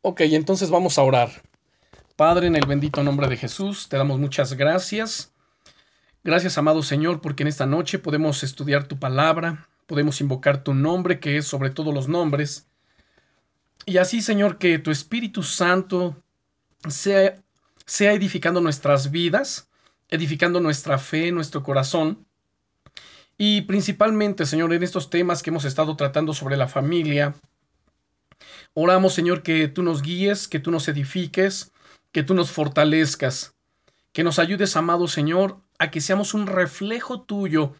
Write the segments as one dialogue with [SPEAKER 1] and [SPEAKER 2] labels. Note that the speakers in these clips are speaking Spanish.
[SPEAKER 1] Ok, entonces vamos a orar. Padre, en el bendito nombre de Jesús, te damos muchas gracias. Gracias, amado Señor, porque en esta noche podemos estudiar tu palabra, podemos invocar tu nombre, que es sobre todos los nombres. Y así, Señor, que tu Espíritu Santo sea, sea edificando nuestras vidas, edificando nuestra fe, nuestro corazón. Y principalmente, Señor, en estos temas que hemos estado tratando sobre la familia, Oramos, Señor, que tú nos guíes, que tú nos edifiques, que tú nos fortalezcas, que nos ayudes, amado Señor, a que seamos un reflejo tuyo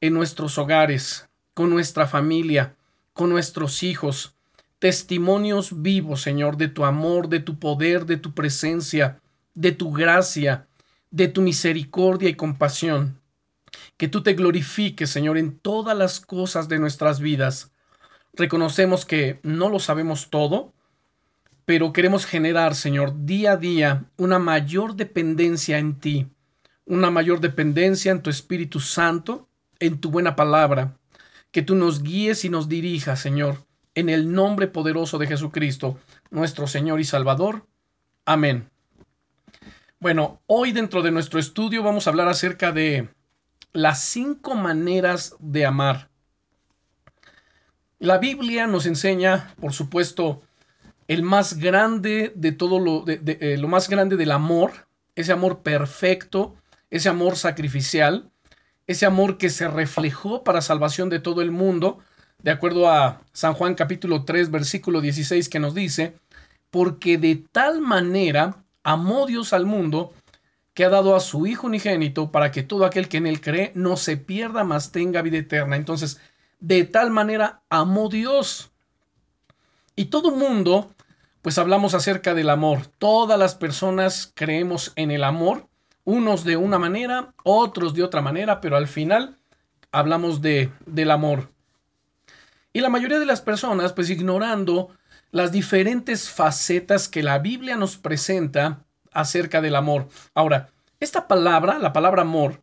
[SPEAKER 1] en nuestros hogares, con nuestra familia, con nuestros hijos, testimonios vivos, Señor, de tu amor, de tu poder, de tu presencia, de tu gracia, de tu misericordia y compasión. Que tú te glorifiques, Señor, en todas las cosas de nuestras vidas Reconocemos que no lo sabemos todo, pero queremos generar, Señor, día a día una mayor dependencia en ti, una mayor dependencia en tu Espíritu Santo, en tu buena palabra, que tú nos guíes y nos dirijas, Señor, en el nombre poderoso de Jesucristo, nuestro Señor y Salvador. Amén. Bueno, hoy dentro de nuestro estudio vamos a hablar acerca de las cinco maneras de amar. La Biblia nos enseña, por supuesto, el más grande de todo lo, de, eh, lo más grande del amor, ese amor perfecto, ese amor sacrificial, ese amor que se reflejó para salvación de todo el mundo, de acuerdo a San Juan capítulo 3 versículo 16 que nos dice, porque de tal manera amó Dios al mundo que ha dado a su Hijo unigénito para que todo aquel que en él cree no se pierda, mas tenga vida eterna. Entonces, de tal manera amó Dios. Y todo mundo, pues hablamos acerca del amor. Todas las personas creemos en el amor, unos de una manera, otros de otra manera, pero al final hablamos de, del amor. Y la mayoría de las personas, pues ignorando las diferentes facetas que la Biblia nos presenta acerca del amor. Ahora, esta palabra, la palabra amor,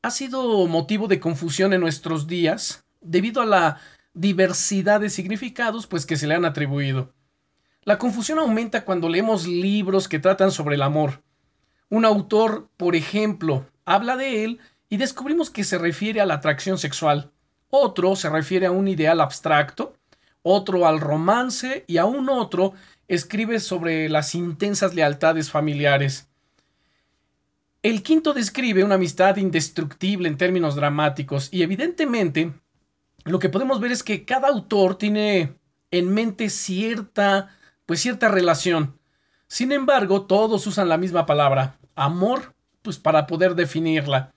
[SPEAKER 1] ha sido motivo de confusión en nuestros días debido a la diversidad de significados pues que se le han atribuido. La confusión aumenta cuando leemos libros que tratan sobre el amor. Un autor, por ejemplo, habla de él y descubrimos que se refiere a la atracción sexual. Otro se refiere a un ideal abstracto, otro al romance y aún otro escribe sobre las intensas lealtades familiares. El quinto describe una amistad indestructible en términos dramáticos y evidentemente lo que podemos ver es que cada autor tiene en mente cierta, pues cierta relación. Sin embargo, todos usan la misma palabra, amor, pues para poder definirla.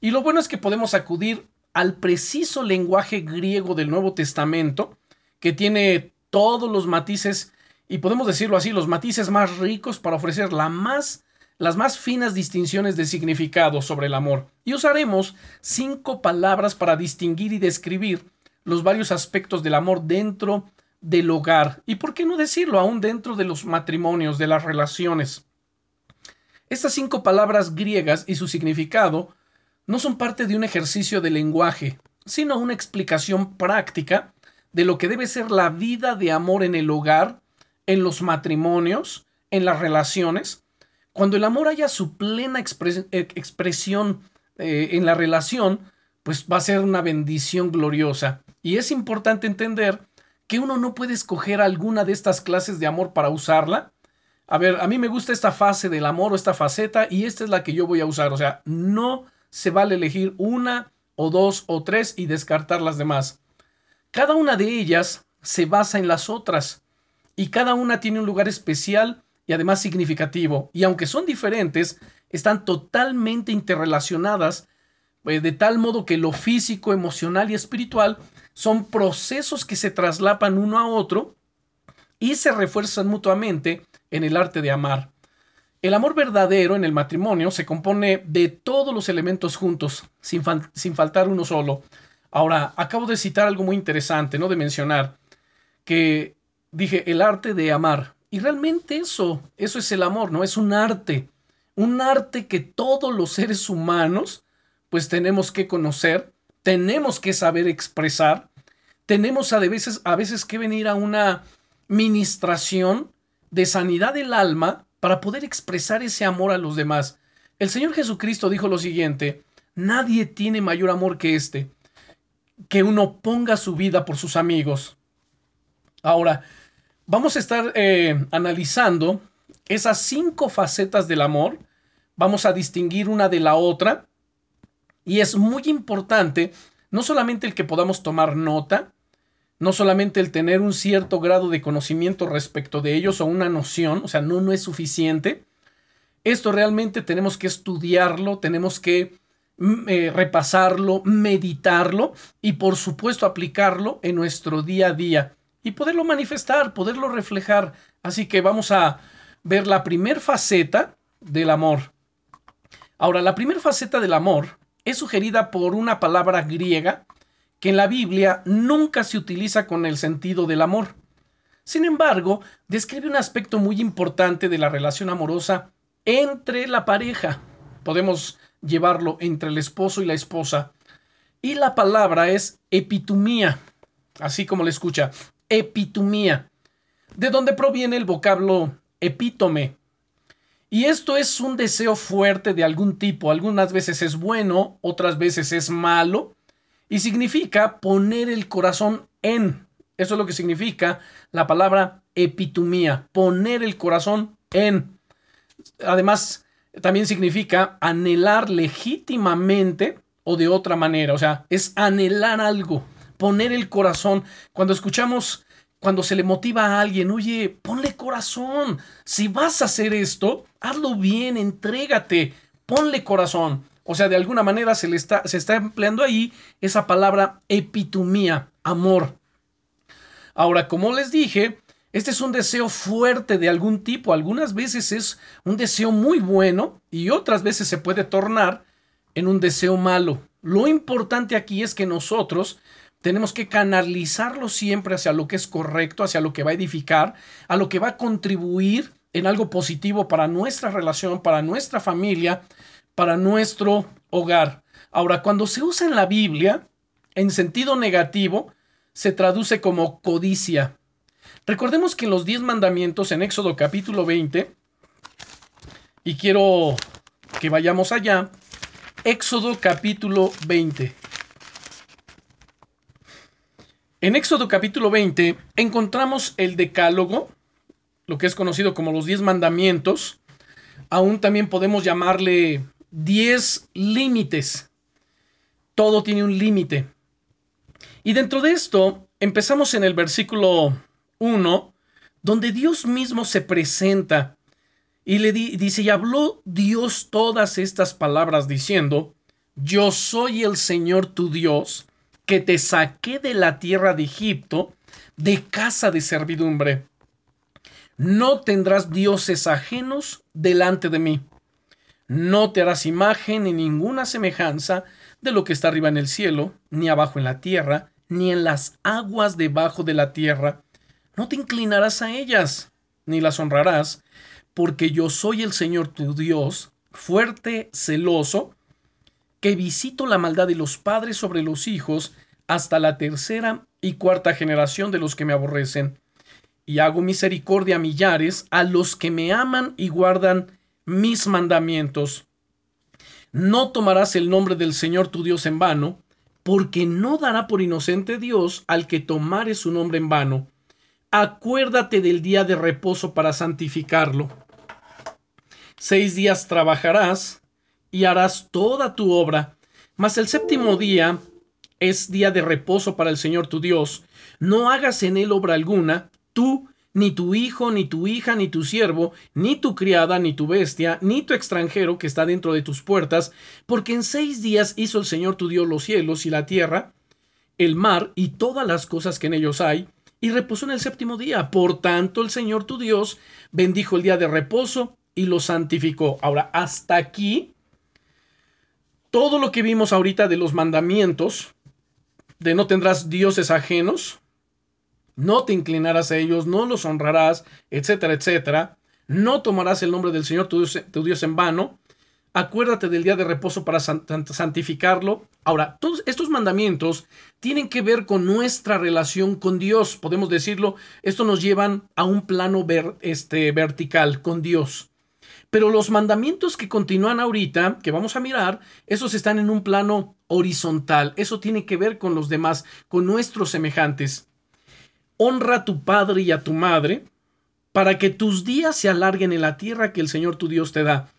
[SPEAKER 1] Y lo bueno es que podemos acudir al preciso lenguaje griego del Nuevo Testamento, que tiene todos los matices, y podemos decirlo así, los matices más ricos para ofrecer la más las más finas distinciones de significado sobre el amor y usaremos cinco palabras para distinguir y describir los varios aspectos del amor dentro del hogar y, por qué no decirlo, aún dentro de los matrimonios, de las relaciones. Estas cinco palabras griegas y su significado no son parte de un ejercicio de lenguaje, sino una explicación práctica de lo que debe ser la vida de amor en el hogar, en los matrimonios, en las relaciones, cuando el amor haya su plena eh, expresión eh, en la relación, pues va a ser una bendición gloriosa. Y es importante entender que uno no puede escoger alguna de estas clases de amor para usarla. A ver, a mí me gusta esta fase del amor o esta faceta y esta es la que yo voy a usar. O sea, no se vale elegir una o dos o tres y descartar las demás. Cada una de ellas se basa en las otras y cada una tiene un lugar especial y además significativo. Y aunque son diferentes, están totalmente interrelacionadas, eh, de tal modo que lo físico, emocional y espiritual son procesos que se traslapan uno a otro y se refuerzan mutuamente en el arte de amar. El amor verdadero en el matrimonio se compone de todos los elementos juntos, sin, sin faltar uno solo. Ahora, acabo de citar algo muy interesante, ¿no? De mencionar que dije el arte de amar. Y realmente eso, eso es el amor, ¿no? Es un arte, un arte que todos los seres humanos pues tenemos que conocer, tenemos que saber expresar, tenemos a veces, a veces que venir a una ministración de sanidad del alma para poder expresar ese amor a los demás. El Señor Jesucristo dijo lo siguiente, nadie tiene mayor amor que este, que uno ponga su vida por sus amigos. Ahora, vamos a estar eh, analizando esas cinco facetas del amor, vamos a distinguir una de la otra, y es muy importante no solamente el que podamos tomar nota, no solamente el tener un cierto grado de conocimiento respecto de ellos o una noción, o sea, no, no es suficiente. Esto realmente tenemos que estudiarlo, tenemos que mm, eh, repasarlo, meditarlo y por supuesto aplicarlo en nuestro día a día y poderlo manifestar, poderlo reflejar. Así que vamos a ver la primer faceta del amor. Ahora, la primera faceta del amor es sugerida por una palabra griega que en la Biblia nunca se utiliza con el sentido del amor. Sin embargo, describe un aspecto muy importante de la relación amorosa entre la pareja. Podemos llevarlo entre el esposo y la esposa. Y la palabra es epitumía, así como le escucha, epitumía, de donde proviene el vocablo epítome. Y esto es un deseo fuerte de algún tipo. Algunas veces es bueno, otras veces es malo, y significa poner el corazón en. Eso es lo que significa la palabra epitumía, poner el corazón en. Además, también significa anhelar legítimamente o de otra manera, o sea, es anhelar algo, poner el corazón. Cuando escuchamos, cuando se le motiva a alguien, oye, ponle corazón, si vas a hacer esto, hazlo bien, entrégate, ponle corazón. O sea, de alguna manera se, le está, se está empleando ahí esa palabra epitumía, amor. Ahora, como les dije, este es un deseo fuerte de algún tipo. Algunas veces es un deseo muy bueno y otras veces se puede tornar en un deseo malo. Lo importante aquí es que nosotros tenemos que canalizarlo siempre hacia lo que es correcto, hacia lo que va a edificar, a lo que va a contribuir en algo positivo para nuestra relación, para nuestra familia, para nuestro hogar. Ahora, cuando se usa en la Biblia, en sentido negativo, se traduce como codicia. Recordemos que en los diez mandamientos en Éxodo capítulo 20, y quiero que vayamos allá, Éxodo capítulo 20. En Éxodo capítulo 20 encontramos el decálogo, lo que es conocido como los diez mandamientos, aún también podemos llamarle 10 límites. Todo tiene un límite. Y dentro de esto, empezamos en el versículo 1, donde Dios mismo se presenta y le dice, y habló Dios todas estas palabras diciendo, yo soy el Señor tu Dios, que te saqué de la tierra de Egipto, de casa de servidumbre. No tendrás dioses ajenos delante de mí. No te harás imagen ni ninguna semejanza de lo que está arriba en el cielo, ni abajo en la tierra, ni en las aguas debajo de la tierra. No te inclinarás a ellas, ni las honrarás, porque yo soy el Señor tu Dios, fuerte, celoso, que visito la maldad de los padres sobre los hijos hasta la tercera y cuarta generación de los que me aborrecen, y hago misericordia a millares, a los que me aman y guardan mis mandamientos. No tomarás el nombre del Señor tu Dios en vano, porque no dará por inocente Dios al que tomare su nombre en vano. Acuérdate del día de reposo para santificarlo. Seis días trabajarás y harás toda tu obra, mas el séptimo día es día de reposo para el Señor tu Dios. No hagas en él obra alguna, tú ni tu hijo, ni tu hija, ni tu siervo, ni tu criada, ni tu bestia, ni tu extranjero que está dentro de tus puertas, porque en seis días hizo el Señor tu Dios los cielos y la tierra, el mar y todas las cosas que en ellos hay, y reposó en el séptimo día. Por tanto, el Señor tu Dios bendijo el día de reposo y lo santificó. Ahora, hasta aquí, todo lo que vimos ahorita de los mandamientos, de no tendrás dioses ajenos, no te inclinarás a ellos, no los honrarás, etcétera, etcétera. No tomarás el nombre del Señor tu Dios, en vano. acuérdate del día de reposo para santificarlo. Ahora, todos estos mandamientos tienen que ver con nuestra relación con Dios, podemos decirlo, esto nos llevan a un plano este, vertical con Dios. Pero los mandamientos que continúan ahorita, que vamos a mirar, esos están en un plano horizontal. Eso tiene que ver con los demás, con nuestros semejantes. Honra a tu padre y a tu madre, para que tus días se alarguen en la tierra que el Señor tu Dios te da.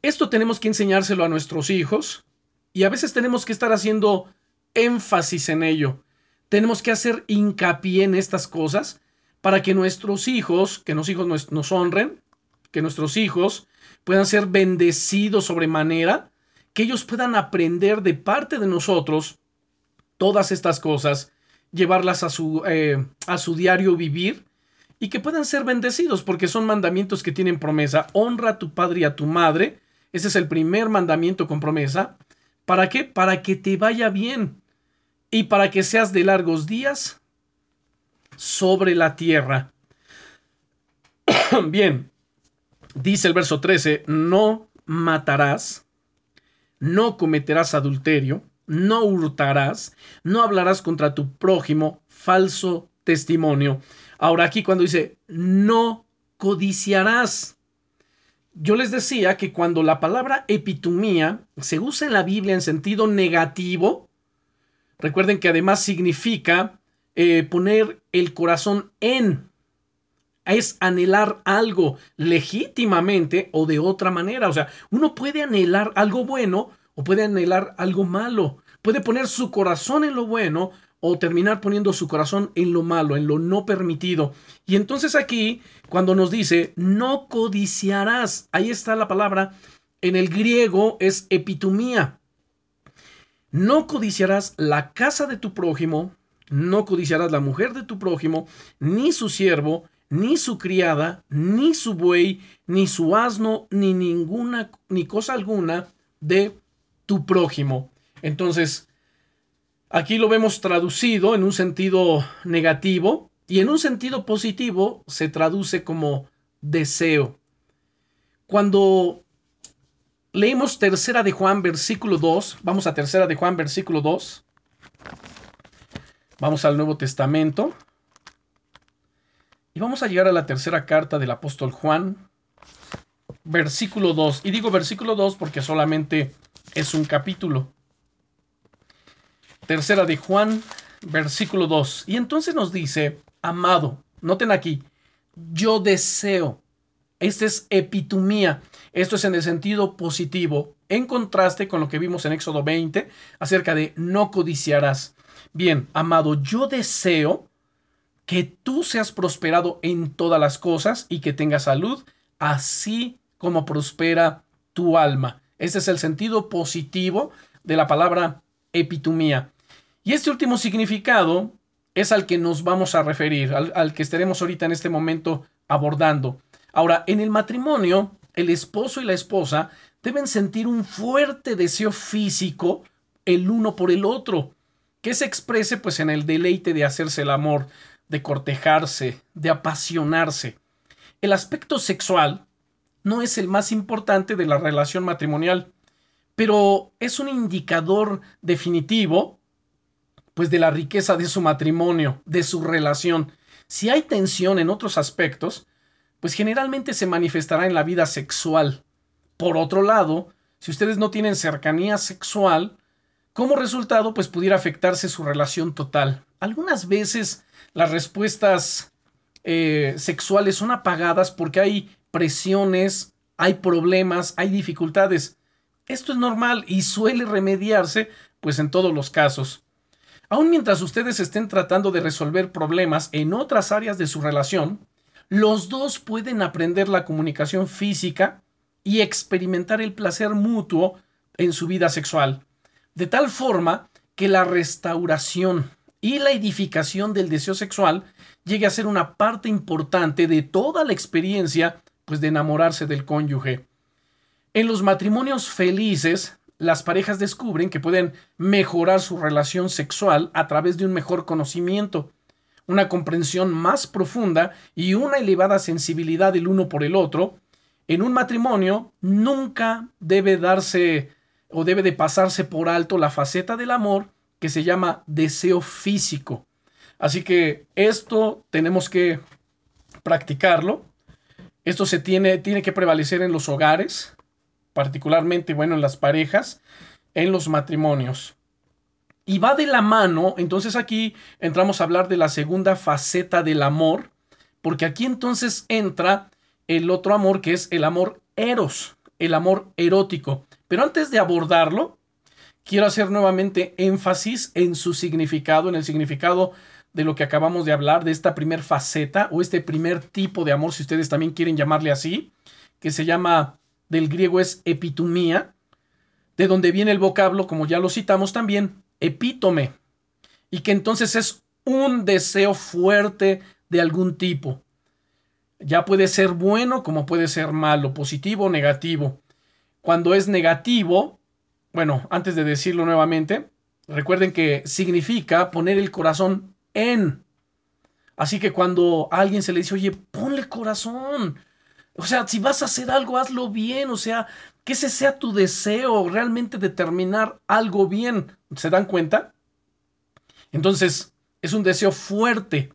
[SPEAKER 1] Esto tenemos que enseñárselo a nuestros hijos y a veces tenemos que estar haciendo énfasis en ello. Tenemos que hacer hincapié en estas cosas para que nuestros hijos, que los hijos nos, honren, que nuestros hijos puedan ser bendecidos sobremanera, que ellos puedan aprender de parte de nosotros todas estas cosas, llevarlas a su, eh, a su diario vivir y que puedan ser bendecidos porque son mandamientos que tienen promesa. Honra a tu padre y a tu madre ese es el primer mandamiento con promesa. ¿Para qué? Para que te vaya bien y para que seas de largos días sobre la tierra. bien, dice el verso 13, no matarás, no cometerás adulterio, no hurtarás, no hablarás contra tu prójimo falso testimonio. Ahora aquí cuando dice, no codiciarás, yo les decía que cuando la palabra epitumía se usa en la Biblia en sentido negativo, recuerden que además significa eh, poner el corazón en, es anhelar algo legítimamente o de otra manera. O sea, uno puede anhelar algo bueno o puede anhelar algo malo. Puede poner su corazón en lo bueno o terminar poniendo su corazón en lo malo, en lo no permitido. Y entonces aquí, cuando nos dice, no codiciarás, ahí está la palabra, en el griego es epitumía. No codiciarás la casa de tu prójimo, no codiciarás la mujer de tu prójimo, ni su siervo, ni su criada, ni su buey, ni su asno, ni ninguna, ni cosa alguna de tu prójimo. Entonces, Aquí lo vemos traducido en un sentido negativo y en un sentido positivo se traduce como deseo. Cuando leemos tercera de Juan versículo 2, vamos a tercera de Juan versículo 2, vamos al Nuevo Testamento y vamos a llegar a la tercera carta del apóstol Juan, versículo 2. Y digo versículo 2 porque solamente es un capítulo. Tercera de Juan, versículo 2. Y entonces nos dice, amado, noten aquí, yo deseo. Esta es epitumía. Esto es en el sentido positivo, en contraste con lo que vimos en Éxodo 20 acerca de no codiciarás. Bien, amado, yo deseo que tú seas prosperado en todas las cosas y que tengas salud, así como prospera tu alma. Este es el sentido positivo de la palabra epitumía. Y este último significado es al que nos vamos a referir, al, que estaremos ahorita en este momento abordando. Ahora, en el matrimonio, el esposo y la esposa deben sentir un fuerte deseo físico el uno por el otro, que se exprese pues en el deleite de hacerse el amor, de cortejarse, de apasionarse. El aspecto sexual no es el más importante de la relación matrimonial, pero es un indicador definitivo pues de la riqueza de su matrimonio, de su relación. Si hay tensión en otros aspectos, pues generalmente se manifestará en la vida sexual. Por otro lado, si ustedes no tienen cercanía sexual, como resultado, pues pudiera afectarse su relación total. Algunas veces las respuestas eh, sexuales son apagadas porque hay presiones, hay problemas, hay dificultades. Esto es normal y suele remediarse, pues en todos los casos. Aún mientras ustedes estén tratando de resolver problemas en otras áreas de su relación, los dos pueden aprender la comunicación física y experimentar el placer mutuo en su vida sexual, de tal forma que la restauración y la edificación del deseo sexual llegue a ser una parte importante de toda la experiencia pues de enamorarse del cónyuge. En los matrimonios felices, las parejas descubren que pueden mejorar su relación sexual a través de un mejor conocimiento, una comprensión más profunda y una elevada sensibilidad del uno por el otro, en un matrimonio nunca debe darse o debe de pasarse por alto la faceta del amor que se llama deseo físico. Así que esto tenemos que practicarlo. Esto se tiene, tiene que prevalecer en los hogares, particularmente, bueno, en las parejas, en los matrimonios. Y va de la mano, entonces aquí entramos a hablar de la segunda faceta del amor, porque aquí entonces entra el otro amor que es el amor eros, el amor erótico. Pero antes de abordarlo, quiero hacer nuevamente énfasis en su significado, en el significado de lo que acabamos de hablar, de esta primer faceta o este primer tipo de amor, si ustedes también quieren llamarle así, que se llama, del griego es epitumía, de donde viene el vocablo, como ya lo citamos también, epítome, y que entonces es un deseo fuerte de algún tipo. Ya puede ser bueno como puede ser malo, positivo o negativo. Cuando es negativo, bueno, antes de decirlo nuevamente, recuerden que significa poner el corazón en. Así que cuando a alguien se le dice, oye, ponle corazón. O sea, si vas a hacer algo, hazlo bien. O sea, que ese sea tu deseo, realmente determinar algo bien. ¿Se dan cuenta? Entonces, es un deseo fuerte,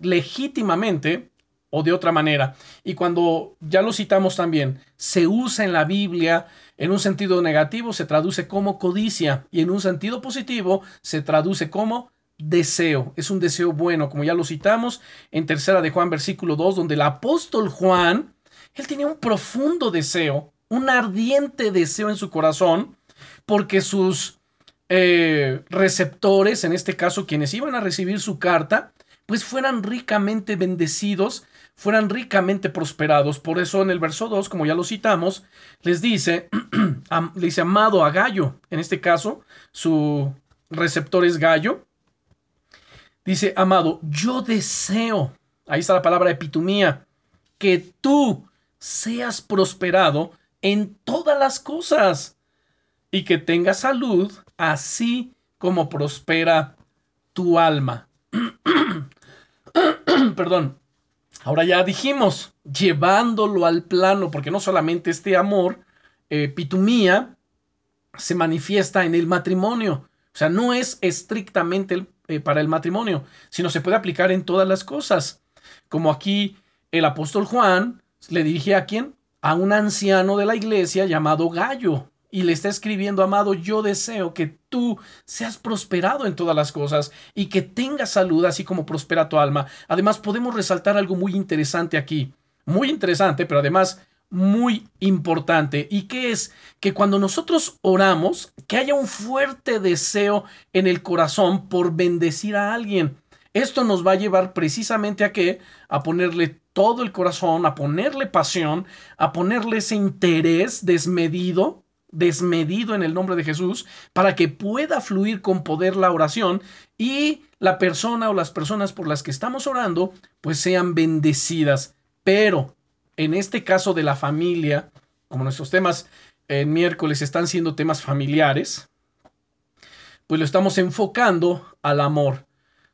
[SPEAKER 1] legítimamente o de otra manera. Y cuando ya lo citamos también, se usa en la Biblia en un sentido negativo, se traduce como codicia y en un sentido positivo se traduce como deseo. Es un deseo bueno, como ya lo citamos en tercera de Juan versículo 2, donde el apóstol Juan, él tenía un profundo deseo, un ardiente deseo en su corazón, porque sus eh, receptores, en este caso quienes iban a recibir su carta, pues fueran ricamente bendecidos, fueran ricamente prosperados. Por eso en el verso 2, como ya lo citamos, les dice, dice amado a Gallo, en este caso su receptor es Gallo. Dice, amado, yo deseo, ahí está la palabra epitumía, que tú seas prosperado en todas las cosas y que tengas salud así como prospera tu alma. Perdón. Ahora ya dijimos, llevándolo al plano, porque no solamente este amor, eh, pitumía, se manifiesta en el matrimonio. O sea, no es estrictamente eh, para el matrimonio, sino se puede aplicar en todas las cosas. Como aquí el apóstol Juan le dirige a quién? A un anciano de la iglesia llamado Gallo y le está escribiendo, amado, yo deseo que tú seas prosperado en todas las cosas y que tengas salud así como prospera tu alma. Además, podemos resaltar algo muy interesante aquí, muy interesante, pero además muy importante y que es que cuando nosotros oramos, que haya un fuerte deseo en el corazón por bendecir a alguien. Esto nos va a llevar precisamente a qué? A ponerle todo el corazón, a ponerle pasión, a ponerle ese interés desmedido desmedido en el nombre de Jesús para que pueda fluir con poder la oración y la persona o las personas por las que estamos orando pues sean bendecidas. Pero en este caso de la familia, como nuestros temas en miércoles están siendo temas familiares, pues lo estamos enfocando al amor,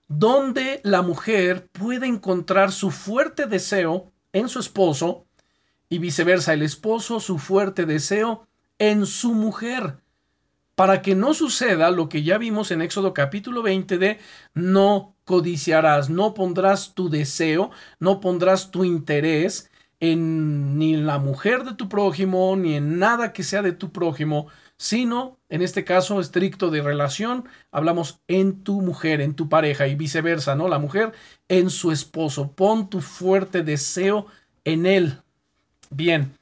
[SPEAKER 1] donde la mujer puede encontrar su fuerte deseo en su esposo y viceversa, el esposo su fuerte deseo en su mujer, para que no suceda lo que ya vimos en Éxodo capítulo 20 de no codiciarás, no pondrás tu deseo, no pondrás tu interés en ni en la mujer de tu prójimo, ni en nada que sea de tu prójimo, sino, en este caso estricto de relación, hablamos en tu mujer, en tu pareja y viceversa, ¿no? La mujer en su esposo. Pon tu fuerte deseo en él. Bien.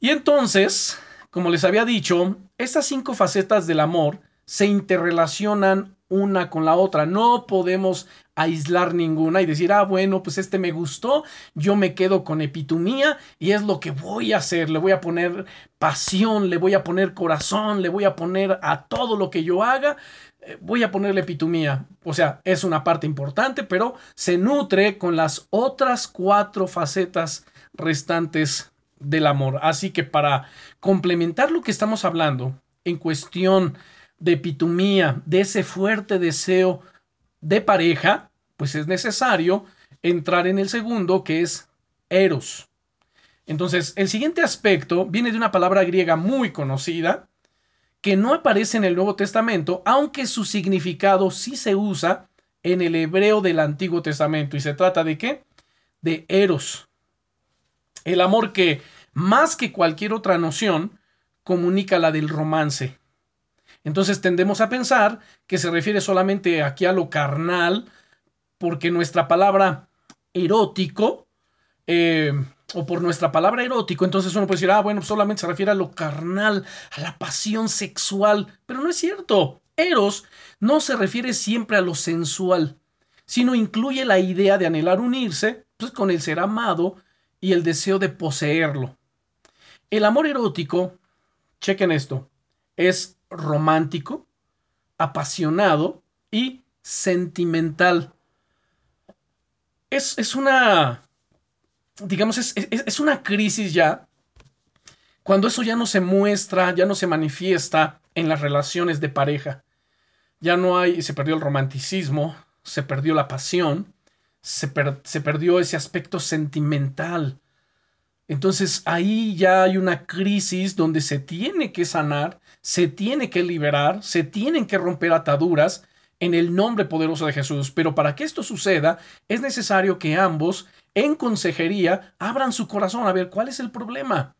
[SPEAKER 1] Y entonces, como les había dicho, estas cinco facetas del amor se interrelacionan una con la otra. No podemos aislar ninguna y decir, ah, bueno, pues este me gustó, yo me quedo con epitumía y es lo que voy a hacer. Le voy a poner pasión, le voy a poner corazón, le voy a poner a todo lo que yo haga, eh, voy a ponerle epitumía. O sea, es una parte importante, pero se nutre con las otras cuatro facetas restantes del amor. Así que para complementar lo que estamos hablando en cuestión de epitumía, de ese fuerte deseo de pareja, pues es necesario entrar en el segundo que es eros. Entonces, el siguiente aspecto viene de una palabra griega muy conocida, que no aparece en el Nuevo Testamento, aunque su significado sí se usa en el hebreo del Antiguo Testamento. ¿Y se trata de qué? De eros. El amor que, más que cualquier otra noción, comunica la del romance. Entonces tendemos a pensar que se refiere solamente aquí a lo carnal, porque nuestra palabra erótico, eh, o por nuestra palabra erótico, entonces uno puede decir, ah, bueno, solamente se refiere a lo carnal, a la pasión sexual, pero no es cierto. Eros no se refiere siempre a lo sensual, sino incluye la idea de anhelar unirse pues, con el ser amado y el deseo de poseerlo. El amor erótico, chequen esto, es romántico, apasionado y sentimental. Es, es una, digamos, es, es, una crisis ya, cuando eso ya no se muestra, ya no se manifiesta en las relaciones de pareja. Ya no hay, se perdió el romanticismo, se perdió la pasión, se, se perdió ese aspecto sentimental. Entonces ahí ya hay una crisis donde se tiene que sanar, se tiene que liberar, se tienen que romper ataduras en el nombre poderoso de Jesús. Pero para que esto suceda, es necesario que ambos en consejería abran su corazón a ver cuál es el problema.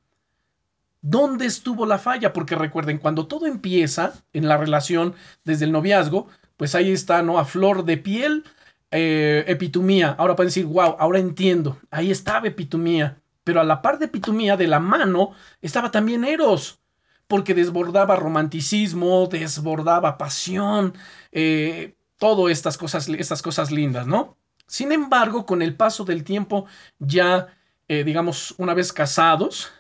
[SPEAKER 1] ¿Dónde estuvo la falla? Porque recuerden, cuando todo empieza en la relación desde el noviazgo, pues ahí está, ¿no? A flor de piel, eh, epitumía. Ahora pueden decir, wow, ahora entiendo. Ahí estaba epitumía. Pero a la par de epitumía, de la mano, estaba también Eros. Porque desbordaba romanticismo, desbordaba pasión, eh, todo estas cosas, estas cosas lindas, ¿no? Sin embargo, con el paso del tiempo, ya, eh, digamos, una vez casados,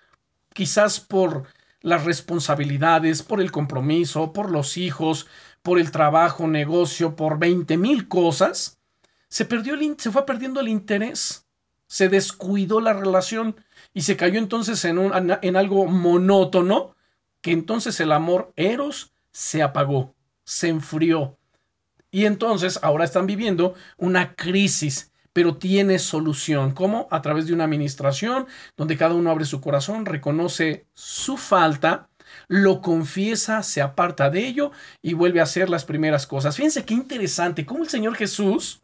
[SPEAKER 1] quizás por las responsabilidades, por el compromiso, por los hijos, por el trabajo, negocio, por 20 mil cosas, se, perdió el, se fue perdiendo el interés, se descuidó la relación y se cayó entonces en, un, en algo monótono, que entonces el amor eros se apagó, se enfrió, y entonces ahora están viviendo una crisis, pero tiene solución. ¿Cómo? A través de una administración donde cada uno abre su corazón, reconoce su falta, lo confiesa, se aparta de ello y vuelve a hacer las primeras cosas. Fíjense qué interesante cómo el Señor Jesús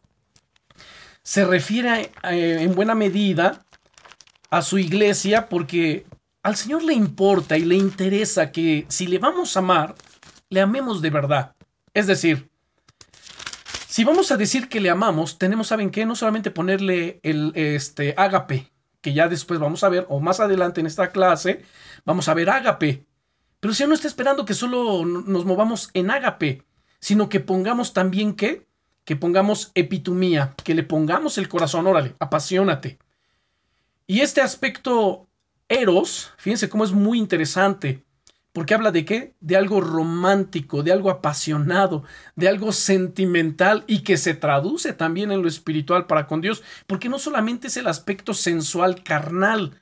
[SPEAKER 1] se refiere eh, en buena medida a su iglesia porque al Señor le importa y le interesa que si le vamos a amar, le amemos de verdad. Es decir, si vamos a decir que le amamos, tenemos, ¿saben qué? No solamente ponerle el este, ágape, que ya después vamos a ver, o más adelante en esta clase, vamos a ver ágape. Pero si no está esperando que solo nos movamos en ágape, sino que pongamos también qué? Que pongamos epitumía, que le pongamos el corazón, órale, apasionate. Y este aspecto eros, fíjense cómo es muy interesante. Porque habla de qué? De algo romántico, de algo apasionado, de algo sentimental y que se traduce también en lo espiritual para con Dios. Porque no solamente es el aspecto sensual, carnal.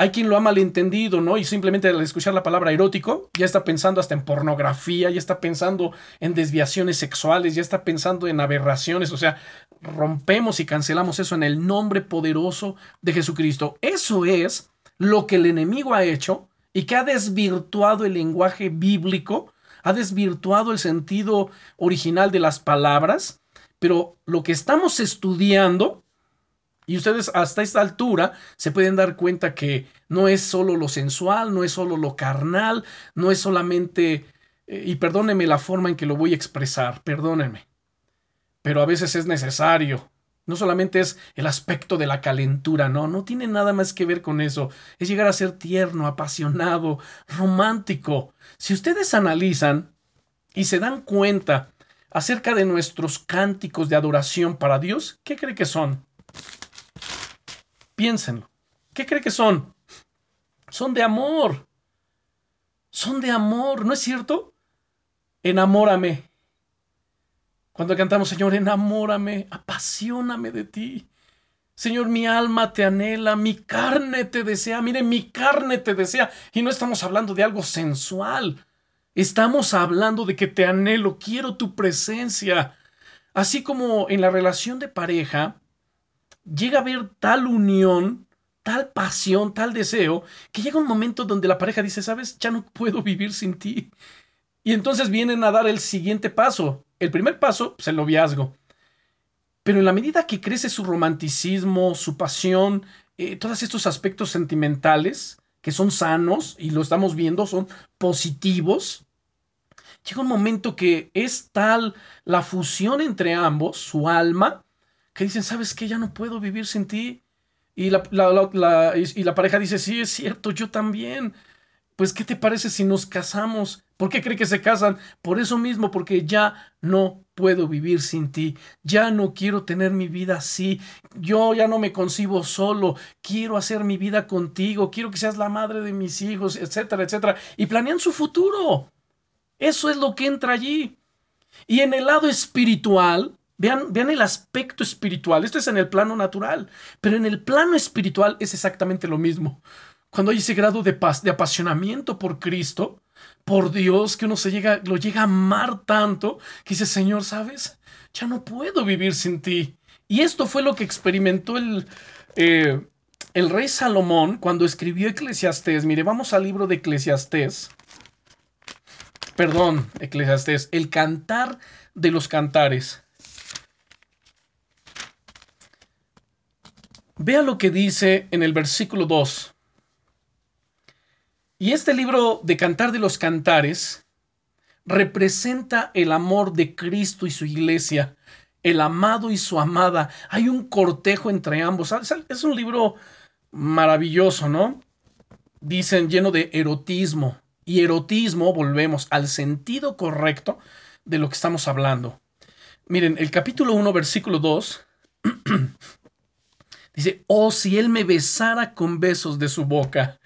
[SPEAKER 1] Hay quien lo ha malentendido, ¿no? Y simplemente al escuchar la palabra erótico, ya está pensando hasta en pornografía, ya está pensando en desviaciones sexuales, ya está pensando en aberraciones. O sea, rompemos y cancelamos eso en el nombre poderoso de Jesucristo. Eso es lo que el enemigo ha hecho y que ha desvirtuado el lenguaje bíblico, ha desvirtuado el sentido original de las palabras, pero lo que estamos estudiando, y ustedes hasta esta altura se pueden dar cuenta que no es solo lo sensual, no es solo lo carnal, no es solamente, eh, y perdónenme la forma en que lo voy a expresar, perdónenme, pero a veces es necesario no solamente es el aspecto de la calentura, no, no tiene nada más que ver con eso. Es llegar a ser tierno, apasionado, romántico. Si ustedes analizan y se dan cuenta acerca de nuestros cánticos de adoración para Dios, ¿qué cree que son? Piénsenlo. ¿Qué cree que son? Son de amor. Son de amor, ¿no es cierto? Enamórame, cuando cantamos, Señor, enamórame, apasioname de ti. Señor, mi alma te anhela, mi carne te desea. Mire, mi carne te desea. Y no estamos hablando de algo sensual. Estamos hablando de que te anhelo, quiero tu presencia. Así como en la relación de pareja, llega a haber tal unión, tal pasión, tal deseo, que llega un momento donde la pareja dice, sabes, ya no puedo vivir sin ti. Y entonces vienen a dar el siguiente paso. El primer paso, pues el noviazgo. Pero en la medida que crece su romanticismo, su pasión, eh, todos estos aspectos sentimentales, que son sanos y lo estamos viendo, son positivos, llega un momento que es tal la fusión entre ambos, su alma, que dicen, ¿sabes qué? Ya no puedo vivir sin ti. Y la, y la pareja dice, sí, es cierto, yo también. Pues, ¿qué te parece si nos casamos? ¿Por qué cree que se casan? Por eso mismo, porque ya no puedo vivir sin ti. Ya no quiero tener mi vida así. Yo ya no me concibo solo. Quiero hacer mi vida contigo. Quiero que seas la madre de mis hijos, etcétera, etcétera. Y planean su futuro. Eso es lo que entra allí. Y en el lado espiritual, vean, vean el aspecto espiritual. Esto es en el plano natural, pero en el plano espiritual es exactamente lo mismo. Cuando hay ese grado de paz, de apasionamiento por Cristo, por Dios, que uno se llega, lo llega a amar tanto, que dice, Señor, ¿sabes? Ya no puedo vivir sin ti. Y esto fue lo que experimentó el, eh, el rey Salomón cuando escribió Eclesiastés. Mire, vamos al libro de Eclesiastés perdón, Eclesiastés, el cantar de los cantares. Vea lo que dice en el versículo 2. Y este libro de Cantar de los Cantares representa el amor de Cristo y su iglesia, el amado y su amada. Hay un cortejo entre ambos. Es un libro maravilloso, ¿no? Dicen lleno de erotismo, y erotismo, volvemos al sentido correcto de lo que estamos hablando. Miren, el capítulo 1, versículo 2, dice, oh, si él me besara con besos de su boca,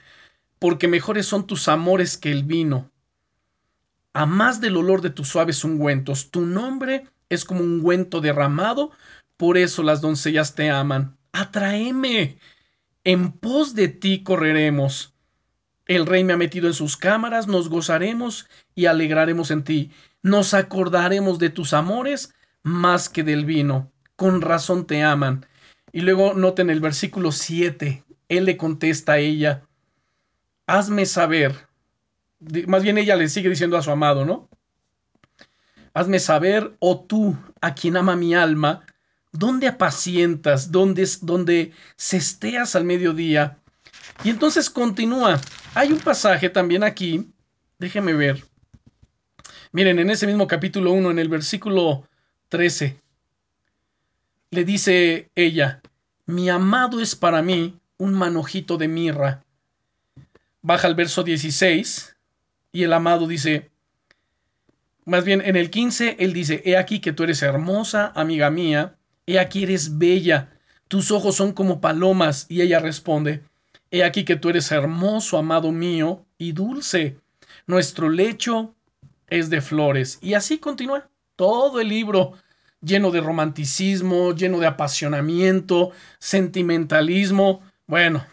[SPEAKER 1] porque mejores son tus amores que el vino, a más del olor de tus suaves ungüentos, tu nombre es como un ungüento derramado, por eso las doncellas te aman. Atraeme, en pos de ti correremos el rey me ha metido en sus cámaras, nos gozaremos y alegraremos en ti. Nos acordaremos de tus amores más que del vino. Con razón te aman. Y luego noten el versículo 7. Él le contesta a ella, hazme saber. Más bien ella le sigue diciendo a su amado, ¿no? Hazme saber, oh tú, a quien ama mi alma, dónde apacientas, dónde, dónde cesteas al mediodía. Y entonces continúa. Hay un pasaje también aquí, déjeme ver. Miren, en ese mismo capítulo 1, en el versículo 13, le dice ella, mi amado es para mí un manojito de mirra. Baja al verso 16 y el amado dice, más bien en el 15, él dice, he aquí que tú eres hermosa, amiga mía, he aquí eres bella, tus ojos son como palomas, y ella responde, He aquí que tú eres hermoso, amado mío, y dulce. Nuestro lecho es de flores. Y así continúa todo el libro, lleno de romanticismo, lleno de apasionamiento, sentimentalismo. Bueno,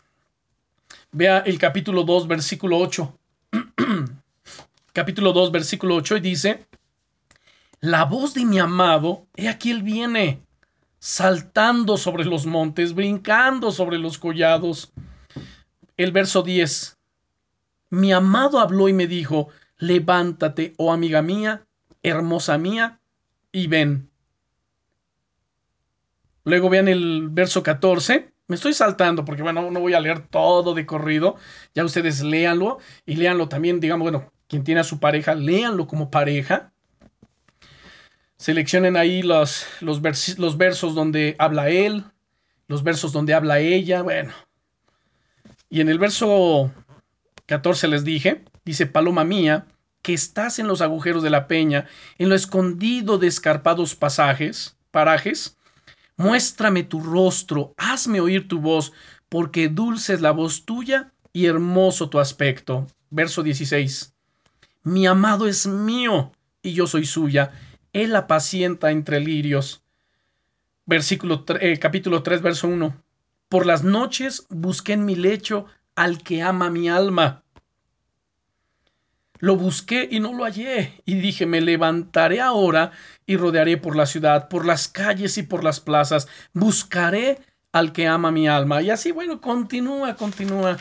[SPEAKER 1] vea el capítulo 2, versículo 8. capítulo 2, versículo 8, y dice, la voz de mi amado, he aquí él viene, saltando sobre los montes, brincando sobre los collados el verso 10. Mi amado habló y me dijo, levántate, oh amiga mía, hermosa mía, y ven. Luego vean el verso 14. Me estoy saltando porque, bueno, no voy a leer todo de corrido. Ya ustedes léanlo y léanlo también, digamos, bueno, quien tiene a su pareja, léanlo como pareja. Seleccionen ahí los, los, los versos donde habla él, los versos donde habla ella. Bueno, y en el verso 14 les dije, dice, Paloma mía, que estás en los agujeros de la peña, en lo escondido de escarpados pasajes, parajes, muéstrame tu rostro, hazme oír tu voz, porque dulce es la voz tuya y hermoso tu aspecto. Verso 16. Mi amado es mío y yo soy suya. Él apacienta entre lirios. Versículo eh, capítulo 3, verso 1. Por las noches busqué en mi lecho al que ama mi alma. Lo busqué y no lo hallé, y dije, me levantaré ahora y rodearé por la ciudad, por las calles y por las plazas, buscaré al que ama mi alma. Y así, bueno, continúa, continúa.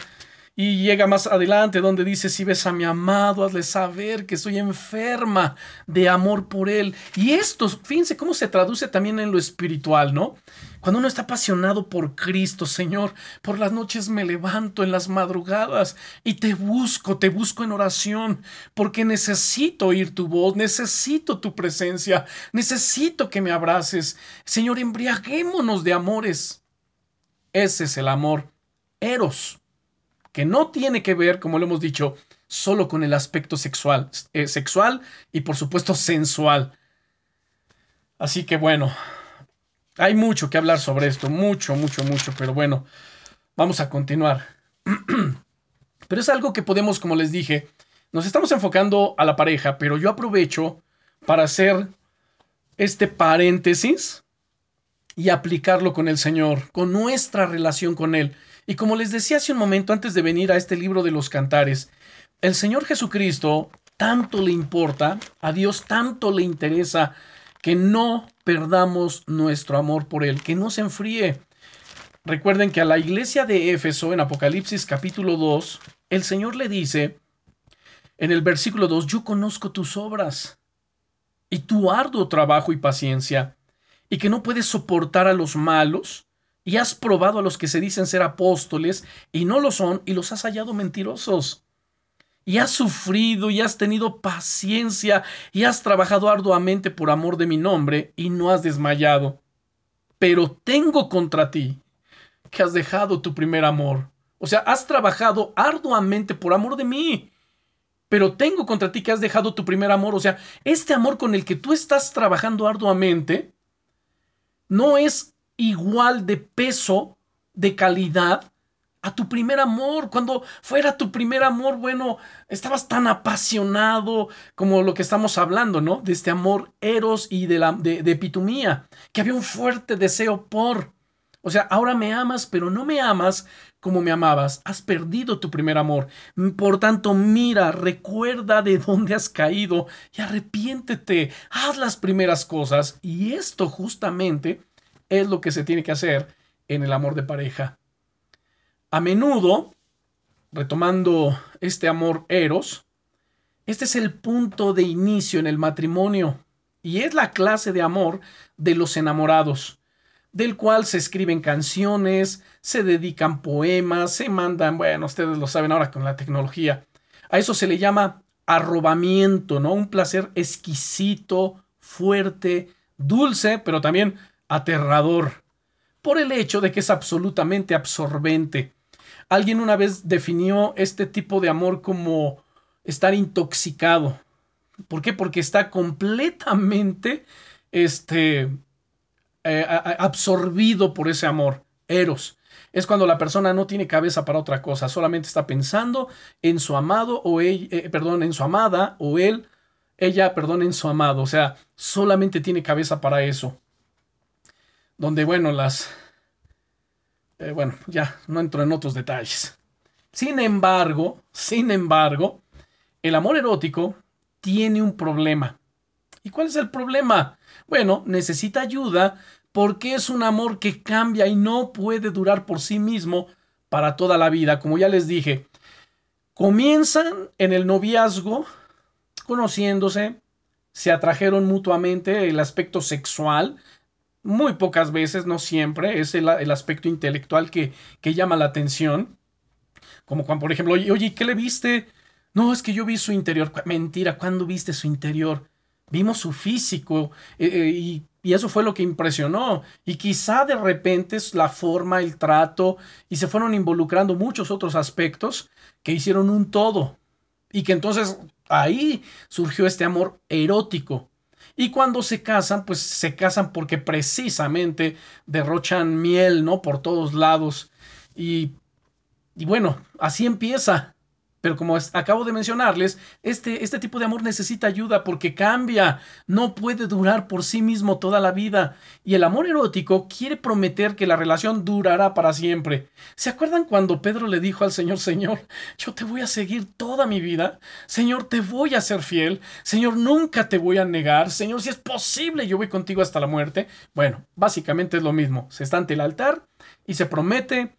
[SPEAKER 1] Y llega más adelante donde dice, si ves a mi amado, hazle saber que soy enferma de amor por él. Y esto, fíjense cómo se traduce también en lo espiritual, ¿no? Cuando uno está apasionado por Cristo, Señor, por las noches me levanto en las madrugadas y te busco, te busco en oración, porque necesito oír tu voz, necesito tu presencia, necesito que me abraces. Señor, embriaguémonos de amores. Ese es el amor eros que no tiene que ver, como lo hemos dicho, solo con el aspecto sexual, eh, sexual y por supuesto sensual. Así que bueno, hay mucho que hablar sobre esto, mucho, mucho, mucho, pero bueno, vamos a continuar. pero es algo que podemos, como les dije, nos estamos enfocando a la pareja, pero yo aprovecho para hacer este paréntesis y aplicarlo con el Señor, con nuestra relación con Él. Y como les decía hace un momento antes de venir a este libro de los cantares, el Señor Jesucristo tanto le importa, a Dios tanto le interesa que no perdamos nuestro amor por Él, que no se enfríe. Recuerden que a la iglesia de Éfeso, en Apocalipsis capítulo 2, el Señor le dice en el versículo 2, yo conozco tus obras y tu arduo trabajo y paciencia, y que no puedes soportar a los malos, y has probado a los que se dicen ser apóstoles y no lo son y los has hallado mentirosos. Y has sufrido y has tenido paciencia y has trabajado arduamente por amor de mi nombre y no has desmayado. Pero tengo contra ti que has dejado tu primer amor. O sea, has trabajado arduamente por amor de mí. Pero tengo contra ti que has dejado tu primer amor. O sea, este amor con el que tú estás trabajando arduamente no es igual de peso, de calidad a tu primer amor. Cuando fuera tu primer amor, bueno, estabas tan apasionado como lo que estamos hablando, ¿no? De este amor eros y de, la, de, de epitumía, que había un fuerte deseo por. O sea, ahora me amas, pero no me amas como me amabas. Has perdido tu primer amor. Por tanto, mira, recuerda de dónde has caído y arrepiéntete. Haz las primeras cosas. Y esto justamente es lo que se tiene que hacer en el amor de pareja. A menudo, retomando este amor eros, este es el punto de inicio en el matrimonio y es la clase de amor de los enamorados, del cual se escriben canciones, se dedican poemas, se mandan, bueno, ustedes lo saben ahora con la tecnología. A eso se le llama arrobamiento, ¿no? Un placer exquisito, fuerte, dulce, pero también aterrador por el hecho de que es absolutamente absorbente. Alguien una vez definió este tipo de amor como estar intoxicado. ¿Por qué? Porque está completamente este, eh, absorbido por ese amor. Eros. Es cuando la persona no tiene cabeza para otra cosa, solamente está pensando en su amado o ella, eh, perdón, en su amada o él, ella, perdón, en su amado. O sea, solamente tiene cabeza para eso donde, bueno, las... Eh, bueno, ya no entro en otros detalles. Sin embargo, sin embargo, el amor erótico tiene un problema. ¿Y cuál es el problema? Bueno, necesita ayuda porque es un amor que cambia y no puede durar por sí mismo para toda la vida. Como ya les dije, comienzan en el noviazgo conociéndose, se atrajeron mutuamente el aspecto sexual, muy pocas veces, no siempre, es el, aspecto intelectual que, que, llama la atención. Como cuando, por ejemplo, oye, ¿qué le viste? No, es que yo vi su interior. Mentira, ¿cuándo viste su interior? Vimos su físico eh, eh, y, y, eso fue lo que impresionó. Y quizá de repente la forma, el trato, y se fueron involucrando muchos otros aspectos que hicieron un todo. Y que entonces ahí surgió este amor erótico y cuando se casan, pues se casan porque precisamente derrochan miel, ¿no? Por todos lados. Y, y bueno, así empieza. Pero como acabo de mencionarles, este, este tipo de amor necesita ayuda porque cambia, no puede durar por sí mismo toda la vida. Y el amor erótico quiere prometer que la relación durará para siempre. ¿Se acuerdan cuando Pedro le dijo al Señor, Señor, yo te voy a seguir toda mi vida? Señor, te voy a ser fiel. Señor, nunca te voy a negar. Señor, si es posible, yo voy contigo hasta la muerte. Bueno, básicamente es lo mismo. Se está ante el altar y se promete,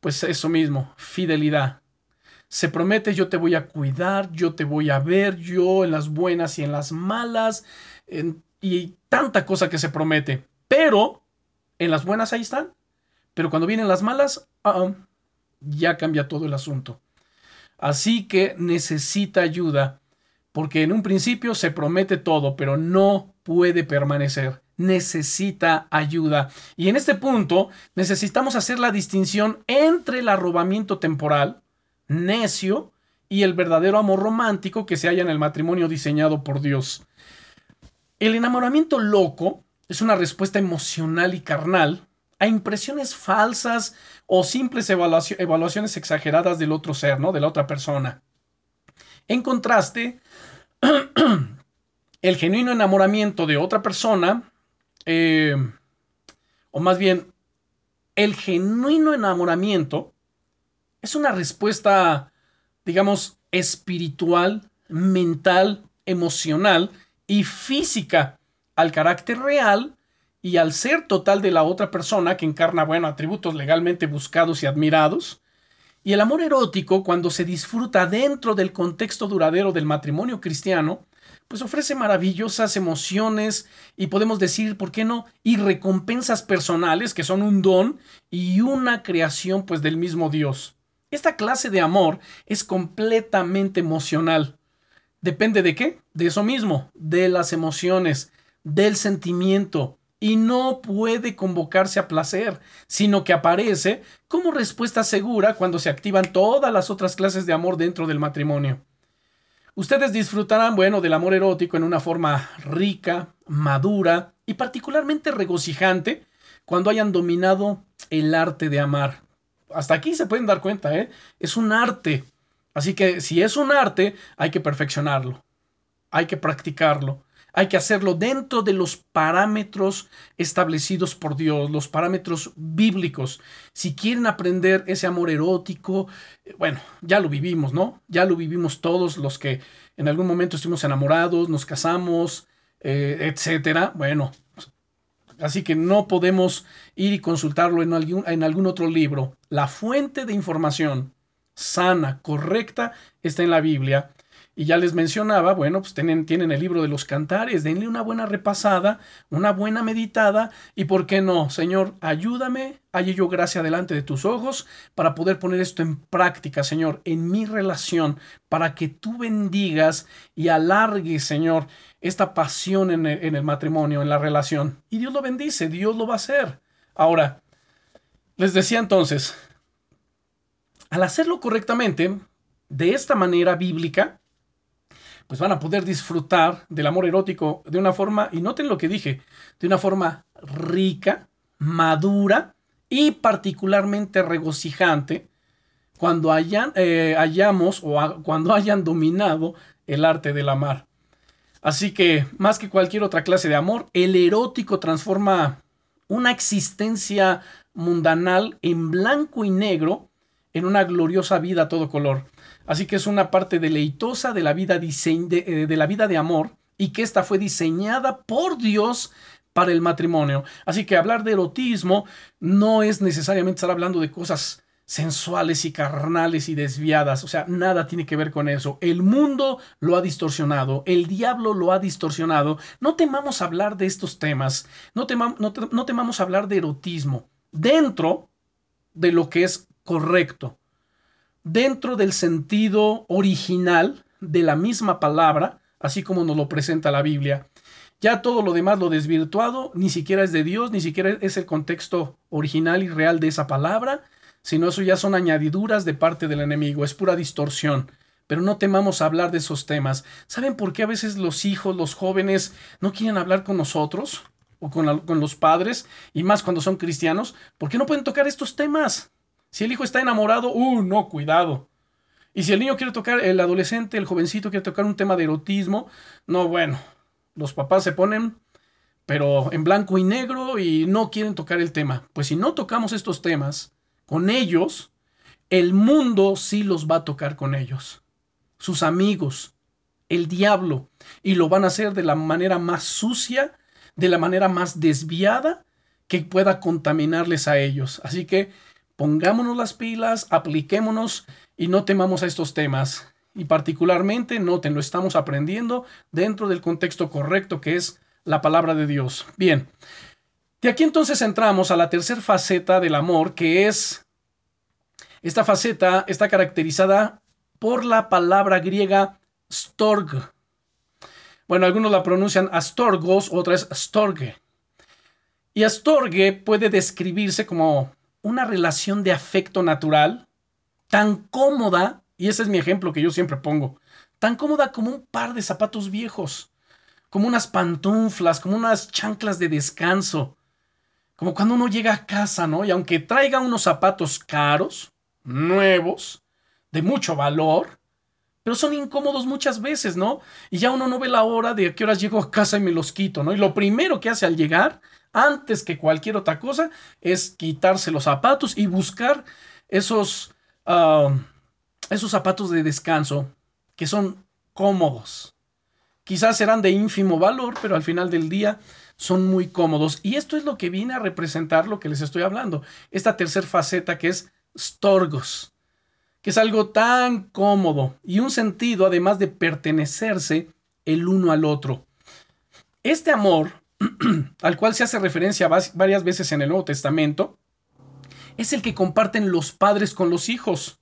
[SPEAKER 1] pues eso mismo, fidelidad se promete yo te voy a cuidar, yo te voy a ver, yo en las buenas y en las malas, y tanta cosa que se promete. Pero en las buenas ahí están, pero cuando vienen las malas, ah, ya cambia todo el asunto. Así que necesita ayuda, porque en un principio se promete todo, pero no puede permanecer. Necesita ayuda. Y en este punto necesitamos hacer la distinción entre el arrobamiento temporal, necio y el verdadero amor romántico que se halla en el matrimonio diseñado por Dios. El enamoramiento loco es una respuesta emocional y carnal a impresiones falsas o simples evaluaciones exageradas del otro ser, ¿no? De la otra persona. En contraste, el genuino enamoramiento de otra persona, eh, o más bien, el genuino enamoramiento es una respuesta, digamos, espiritual, mental, emocional y física al carácter real y al ser total de la otra persona que encarna, bueno, atributos legalmente buscados y admirados. Y el amor erótico, cuando se disfruta dentro del contexto duradero del matrimonio cristiano, pues ofrece maravillosas emociones y podemos decir, ¿por qué no? Y recompensas personales que son un don y una creación pues del mismo Dios. Esta clase de amor es completamente emocional. ¿Depende de qué? De eso mismo, de las emociones, del sentimiento, y no puede convocarse a placer, sino que aparece como respuesta segura cuando se activan todas las otras clases de amor dentro del matrimonio. Ustedes disfrutarán, bueno, del amor erótico en una forma rica, madura y particularmente regocijante cuando hayan dominado el arte de amar hasta aquí se pueden dar cuenta, ¿eh? Es un arte. Así que si es un arte, hay que perfeccionarlo. Hay que practicarlo. Hay que hacerlo dentro de los parámetros establecidos por Dios, los parámetros bíblicos. Si quieren aprender ese amor erótico, eh, bueno, ya lo vivimos, ¿no? Ya lo vivimos todos los que en algún momento estuvimos enamorados, nos casamos, eh, etcétera. Bueno, Así que no podemos ir y consultarlo en algún, en algún otro libro. La fuente de información sana, correcta, está en la Biblia. Y ya les mencionaba, bueno, pues tienen, tienen, el libro de los cantares, denle una buena repasada, una buena meditada, y por qué no, Señor, ayúdame, halle yo gracia delante de tus ojos para poder poner esto en práctica, Señor, en mi relación, para que tú bendigas y alargues, Señor, esta pasión en el, matrimonio, en la relación. Y Dios lo bendice, Dios lo va a hacer. Ahora, les decía entonces, al hacerlo correctamente, de esta manera bíblica, pues van a poder disfrutar del amor erótico de una forma, y noten lo que dije, de una forma rica, madura y particularmente regocijante cuando hayan, eh, hayamos o cuando hayan dominado el arte del amar. Así que, más que cualquier otra clase de amor, el erótico transforma una existencia mundanal en blanco y negro en una gloriosa vida a todo color. Así que es una parte deleitosa de la vida de, eh, de la vida de amor y que esta fue diseñada por Dios para el matrimonio. Así que hablar de erotismo no es necesariamente estar hablando de cosas sensuales y carnales y desviadas. O sea, nada tiene que ver con eso. El mundo lo ha distorsionado, el diablo lo ha distorsionado. No temamos hablar de estos temas, no, no, temamos hablar de erotismo dentro de lo que es correcto, dentro del sentido original de la misma palabra, así como nos lo presenta la Biblia. Ya todo lo demás, lo desvirtuado, ni siquiera es de Dios, ni siquiera es el contexto original y real de esa palabra, sino eso ya son añadiduras de parte del enemigo, es pura distorsión. Pero no temamos hablar de esos temas. ¿Saben por qué a veces los hijos, los jóvenes, no quieren hablar con nosotros o con, con los padres, y más cuando son cristianos? ¿Por qué no pueden tocar estos temas? Si el hijo está enamorado, ¡uh, no, cuidado! Y si el niño quiere tocar, el adolescente, el jovencito quiere tocar un tema de erotismo, no, bueno, los papás se ponen, pero en blanco y negro y no quieren tocar el tema. Pues si no tocamos estos temas con ellos, el mundo sí los va a tocar con ellos. Sus amigos, el diablo, y lo van a hacer de la manera más sucia, de la manera más desviada que pueda contaminarles a ellos. Así que pongámonos las pilas, apliquémonos y no temamos a estos temas. Y particularmente, noten, lo estamos aprendiendo dentro del contexto correcto que es la palabra de Dios. Bien, de aquí entonces entramos a la tercera faceta del amor, que es, esta faceta está caracterizada por la palabra griega storg. Bueno, algunos la pronuncian astorgos, otras storge. Y astorge puede describirse como una relación de afecto natural tan cómoda, y ese es mi ejemplo que yo siempre pongo, tan cómoda como un par de zapatos viejos, como unas pantuflas, como unas chanclas de descanso, como cuando uno llega a casa, ¿no? Y aunque traiga unos zapatos caros, nuevos, de mucho valor, pero son incómodos muchas veces, ¿no? Y ya uno no ve la hora de a qué horas llego a casa y me los quito, ¿no? Y lo primero que hace al llegar antes que cualquier otra cosa, es quitarse los zapatos y buscar esos, esos zapatos de descanso que son cómodos. Quizás serán de ínfimo valor, pero al final del día son muy cómodos. Y esto es lo que viene a representar lo que les estoy hablando. Esta tercera faceta que es storgos, que es algo tan cómodo y un sentido además de pertenecerse el uno al otro. Este amor al cual se hace referencia varias veces en el Nuevo Testamento, es el que comparten los padres con los hijos,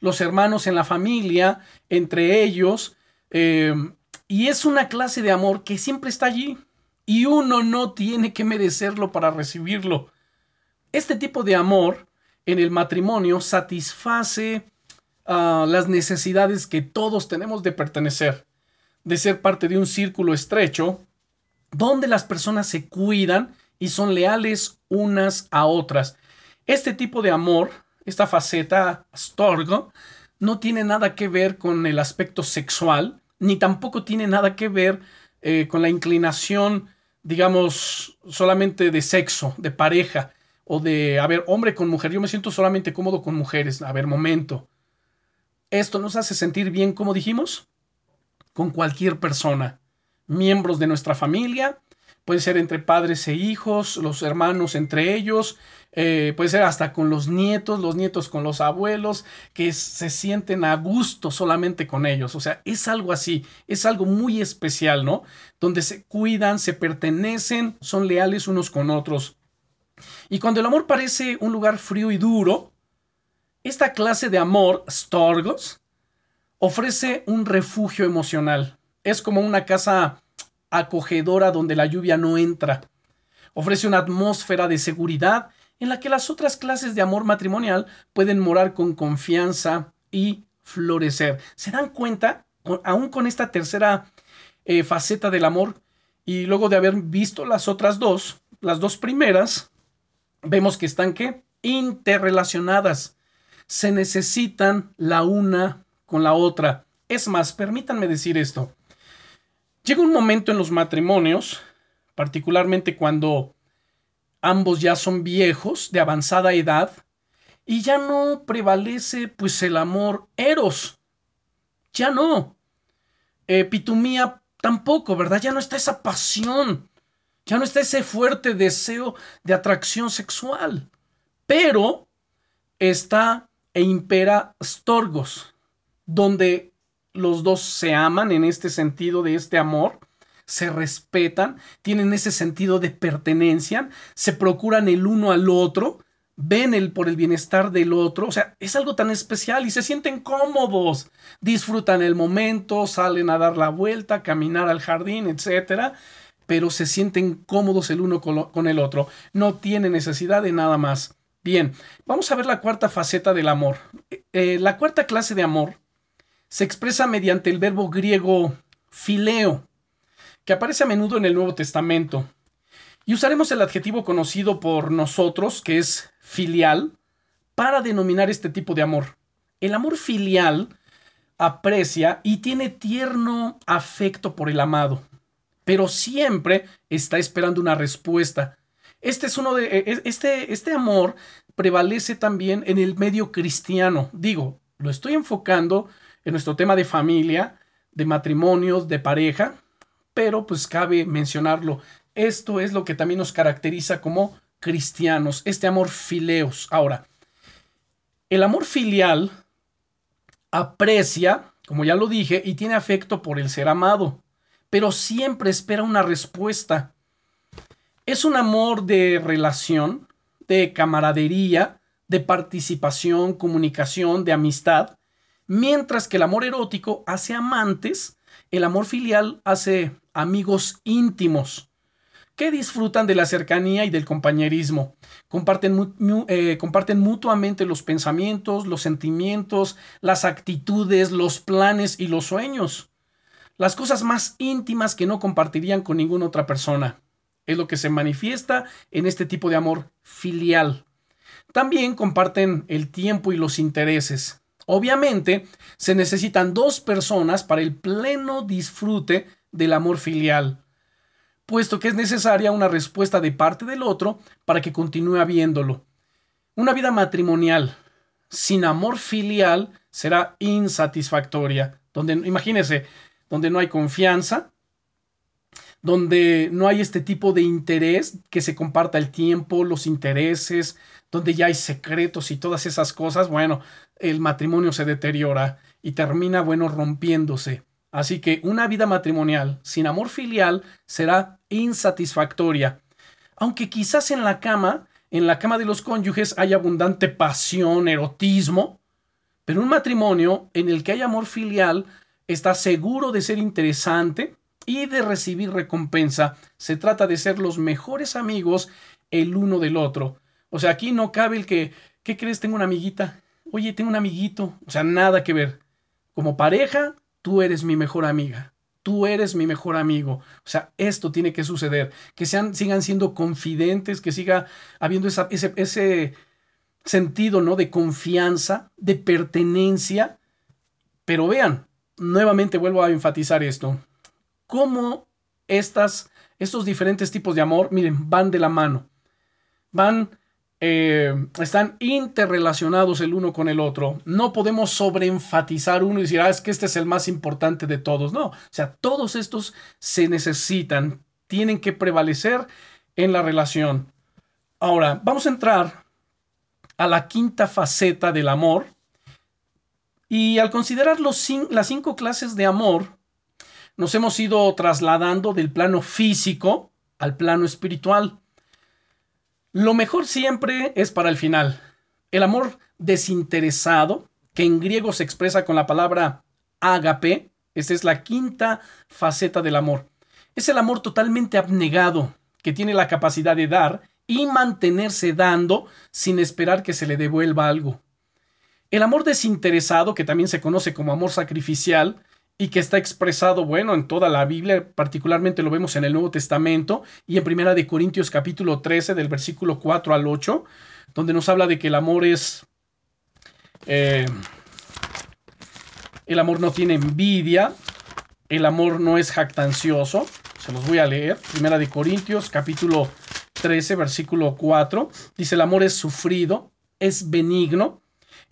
[SPEAKER 1] los hermanos en la familia, entre ellos, em, y es una clase de amor que siempre está allí y uno no tiene que merecerlo para recibirlo. Este tipo de amor en el matrimonio satisface ah, las necesidades que todos tenemos de pertenecer, de ser parte de un círculo estrecho donde las personas se cuidan y son leales unas a otras. Este tipo de amor, esta faceta storgo, no tiene nada que ver con el aspecto sexual, ni tampoco tiene nada que ver eh, con la inclinación, digamos, solamente de sexo, de pareja, o de, a ver, hombre con mujer. Yo me siento solamente cómodo con mujeres. A ver, momento. Esto nos hace sentir bien, como dijimos, con cualquier persona miembros de nuestra familia, puede ser entre padres e hijos, los hermanos entre ellos, eh, puede ser hasta con los nietos, los nietos con los abuelos, que se sienten a gusto solamente con ellos. O sea, es algo así, es algo muy especial, ¿no? Donde se cuidan, se pertenecen, son leales unos con otros. Y cuando el amor parece un lugar frío y duro, esta clase de amor, Storgos, ofrece un refugio emocional es como una casa acogedora donde la lluvia no entra. Ofrece una atmósfera de seguridad en la que las otras clases de amor matrimonial pueden morar con confianza y florecer. ¿Se dan cuenta? Aún con esta tercera eh, faceta del amor y luego de haber visto las otras dos, las dos primeras, vemos que están ¿qué? interrelacionadas. Se necesitan la una con la otra. Es más, permítanme decir esto. Llega un momento en los matrimonios, particularmente cuando ambos ya son viejos, de avanzada edad, y ya no prevalece pues el amor eros. Ya no. Eh, pitumía tampoco, ¿verdad? Ya no está esa pasión. Ya no está ese fuerte deseo de atracción sexual. Pero está e impera Storgos, donde los dos se aman en este sentido de este amor, se respetan, tienen ese sentido de pertenencia, se procuran el uno al otro, ven el por el bienestar del otro, o sea, es algo tan especial y se sienten cómodos, disfrutan el momento, salen a dar la vuelta, caminar al jardín, etcétera, pero se sienten cómodos el uno con, el otro, no tienen necesidad de nada más. Bien, vamos a ver la cuarta faceta del amor. Eh, la cuarta clase de amor se expresa mediante el verbo griego fileo, que aparece a menudo en el Nuevo Testamento. Y usaremos el adjetivo conocido por nosotros, que es filial, para denominar este tipo de amor. El amor filial aprecia y tiene tierno afecto por el amado, pero siempre está esperando una respuesta. Este es uno de e, e, este este amor prevalece también en el medio cristiano. Digo, lo estoy enfocando en nuestro tema de familia, de matrimonios, de pareja, pero pues cabe mencionarlo. Esto es lo que también nos caracteriza como cristianos, este amor fileos. Ahora, el amor filial aprecia, como ya lo dije, y tiene afecto por el ser amado, pero siempre espera una respuesta. Es un amor de relación, de camaradería, de participación, comunicación, de amistad, mientras que el amor erótico hace amantes, el amor filial hace amigos íntimos que disfrutan de la cercanía y del compañerismo. Comparten, eh, comparten, mutuamente los pensamientos, los sentimientos, las actitudes, los planes y los sueños. Las cosas más íntimas que no compartirían con ninguna otra persona. Es lo que se manifiesta en este tipo de amor filial. También comparten el tiempo y los intereses. Obviamente, se necesitan dos personas para el pleno disfrute del amor filial puesto que es necesaria una respuesta de parte del otro para que continúe habiéndolo. Una vida matrimonial sin amor filial será insatisfactoria, donde imagínese, donde no hay confianza, donde no hay este tipo de interés que se comparta el tiempo, los intereses, donde ya hay secretos y todas esas cosas, bueno, el matrimonio se deteriora y termina, bueno, rompiéndose. Así que una vida matrimonial sin amor filial será insatisfactoria. Aunque quizás en la cama, en la cama de los cónyuges hay abundante pasión, erotismo, pero un matrimonio en el que hay amor filial está seguro de ser interesante y de recibir recompensa. Se trata de ser los mejores amigos el uno del otro. O sea, aquí no cabe el que, ¿qué crees? Tengo una amiguita. Oye, tengo un amiguito. O sea, nada que ver. Como pareja, tú eres mi mejor amiga, tú eres mi mejor amigo. O sea, esto tiene que suceder, que sean, sigan siendo confidentes, que siga habiendo ese, ese sentido ¿no? de confianza, de pertenencia. Pero vean, nuevamente vuelvo a enfatizar esto, cómo estas, estos diferentes tipos de amor, miren, van de la mano, van eh, están interrelacionados el uno con el otro. No podemos sobreenfatizar uno y decir, ah, es que este es el más importante de todos. No, o sea, todos estos se necesitan, tienen que prevalecer en la relación. Ahora, vamos a entrar a la quinta faceta del amor. Y al considerar las cinco clases de amor, nos hemos ido trasladando del plano físico al plano espiritual. Lo mejor siempre es para el final. El amor desinteresado, que en griego se expresa con la palabra agape, esta es la quinta faceta del amor. Es el amor totalmente abnegado, que tiene la capacidad de dar y mantenerse dando sin esperar que se le devuelva algo. El amor desinteresado, que también se conoce como amor sacrificial, y que está expresado, bueno, en toda la Biblia, particularmente lo vemos en el Nuevo Testamento y en Primera de Corintios capítulo 13 del versículo 4 al 8, donde nos habla de que el amor es eh, el amor no tiene envidia, el amor no es jactancioso. Se los voy a leer. Primera de Corintios, capítulo 13, versículo 4. Dice, el amor es sufrido, es benigno,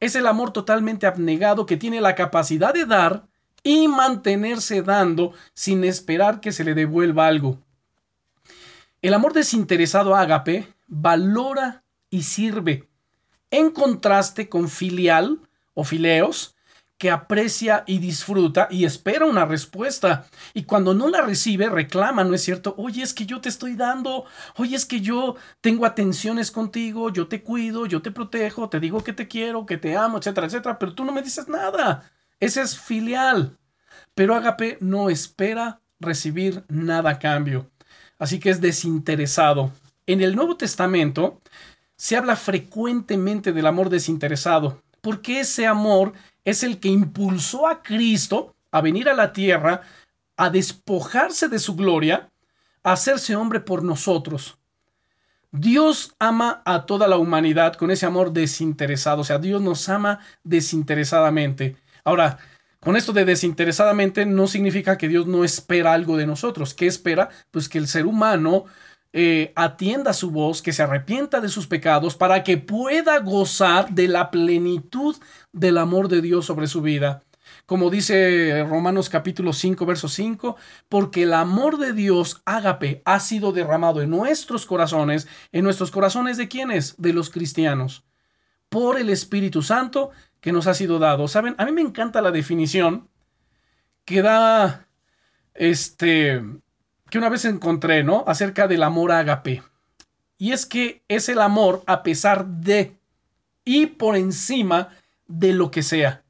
[SPEAKER 1] Es el amor totalmente abnegado que tiene la capacidad de dar, y mantenerse dando sin esperar que se le devuelva algo. El amor desinteresado ágape valora y sirve, en contraste con filial o fileos, que aprecia y disfruta y espera una respuesta. Y cuando no la recibe, reclama, ¿no es cierto? Oye, es que yo te estoy dando, oye, es que yo tengo atenciones contigo, yo te cuido, yo te protejo, te digo que te quiero, que te amo, etcétera, etcétera, pero tú no me dices nada. Ese es filial. Pero ágape no espera recibir nada a cambio. Así que es desinteresado. En el Nuevo Testamento se habla frecuentemente del amor desinteresado, porque ese amor es el que impulsó a Cristo a venir a la tierra, a despojarse de su gloria, a hacerse hombre por nosotros. Dios ama a toda la humanidad con ese amor desinteresado, o sea, Dios nos ama desinteresadamente. Ahora, con esto de desinteresadamente no significa que Dios no espera algo de nosotros. ¿Qué espera? Pues que el ser humano eh, atienda su voz, que se arrepienta de sus pecados para que pueda gozar de la plenitud del amor de Dios sobre su vida. Como dice Romanos capítulo 5, verso 5, porque el amor de Dios, ágape, ha sido derramado en nuestros corazones, en nuestros corazones de quienes? De los cristianos, por el Espíritu Santo que nos ha sido dado. Saben, a mí me encanta la definición que da este que una vez encontré, ¿no? Acerca del amor ágape. Y es que es el amor a pesar de y por encima de lo que sea.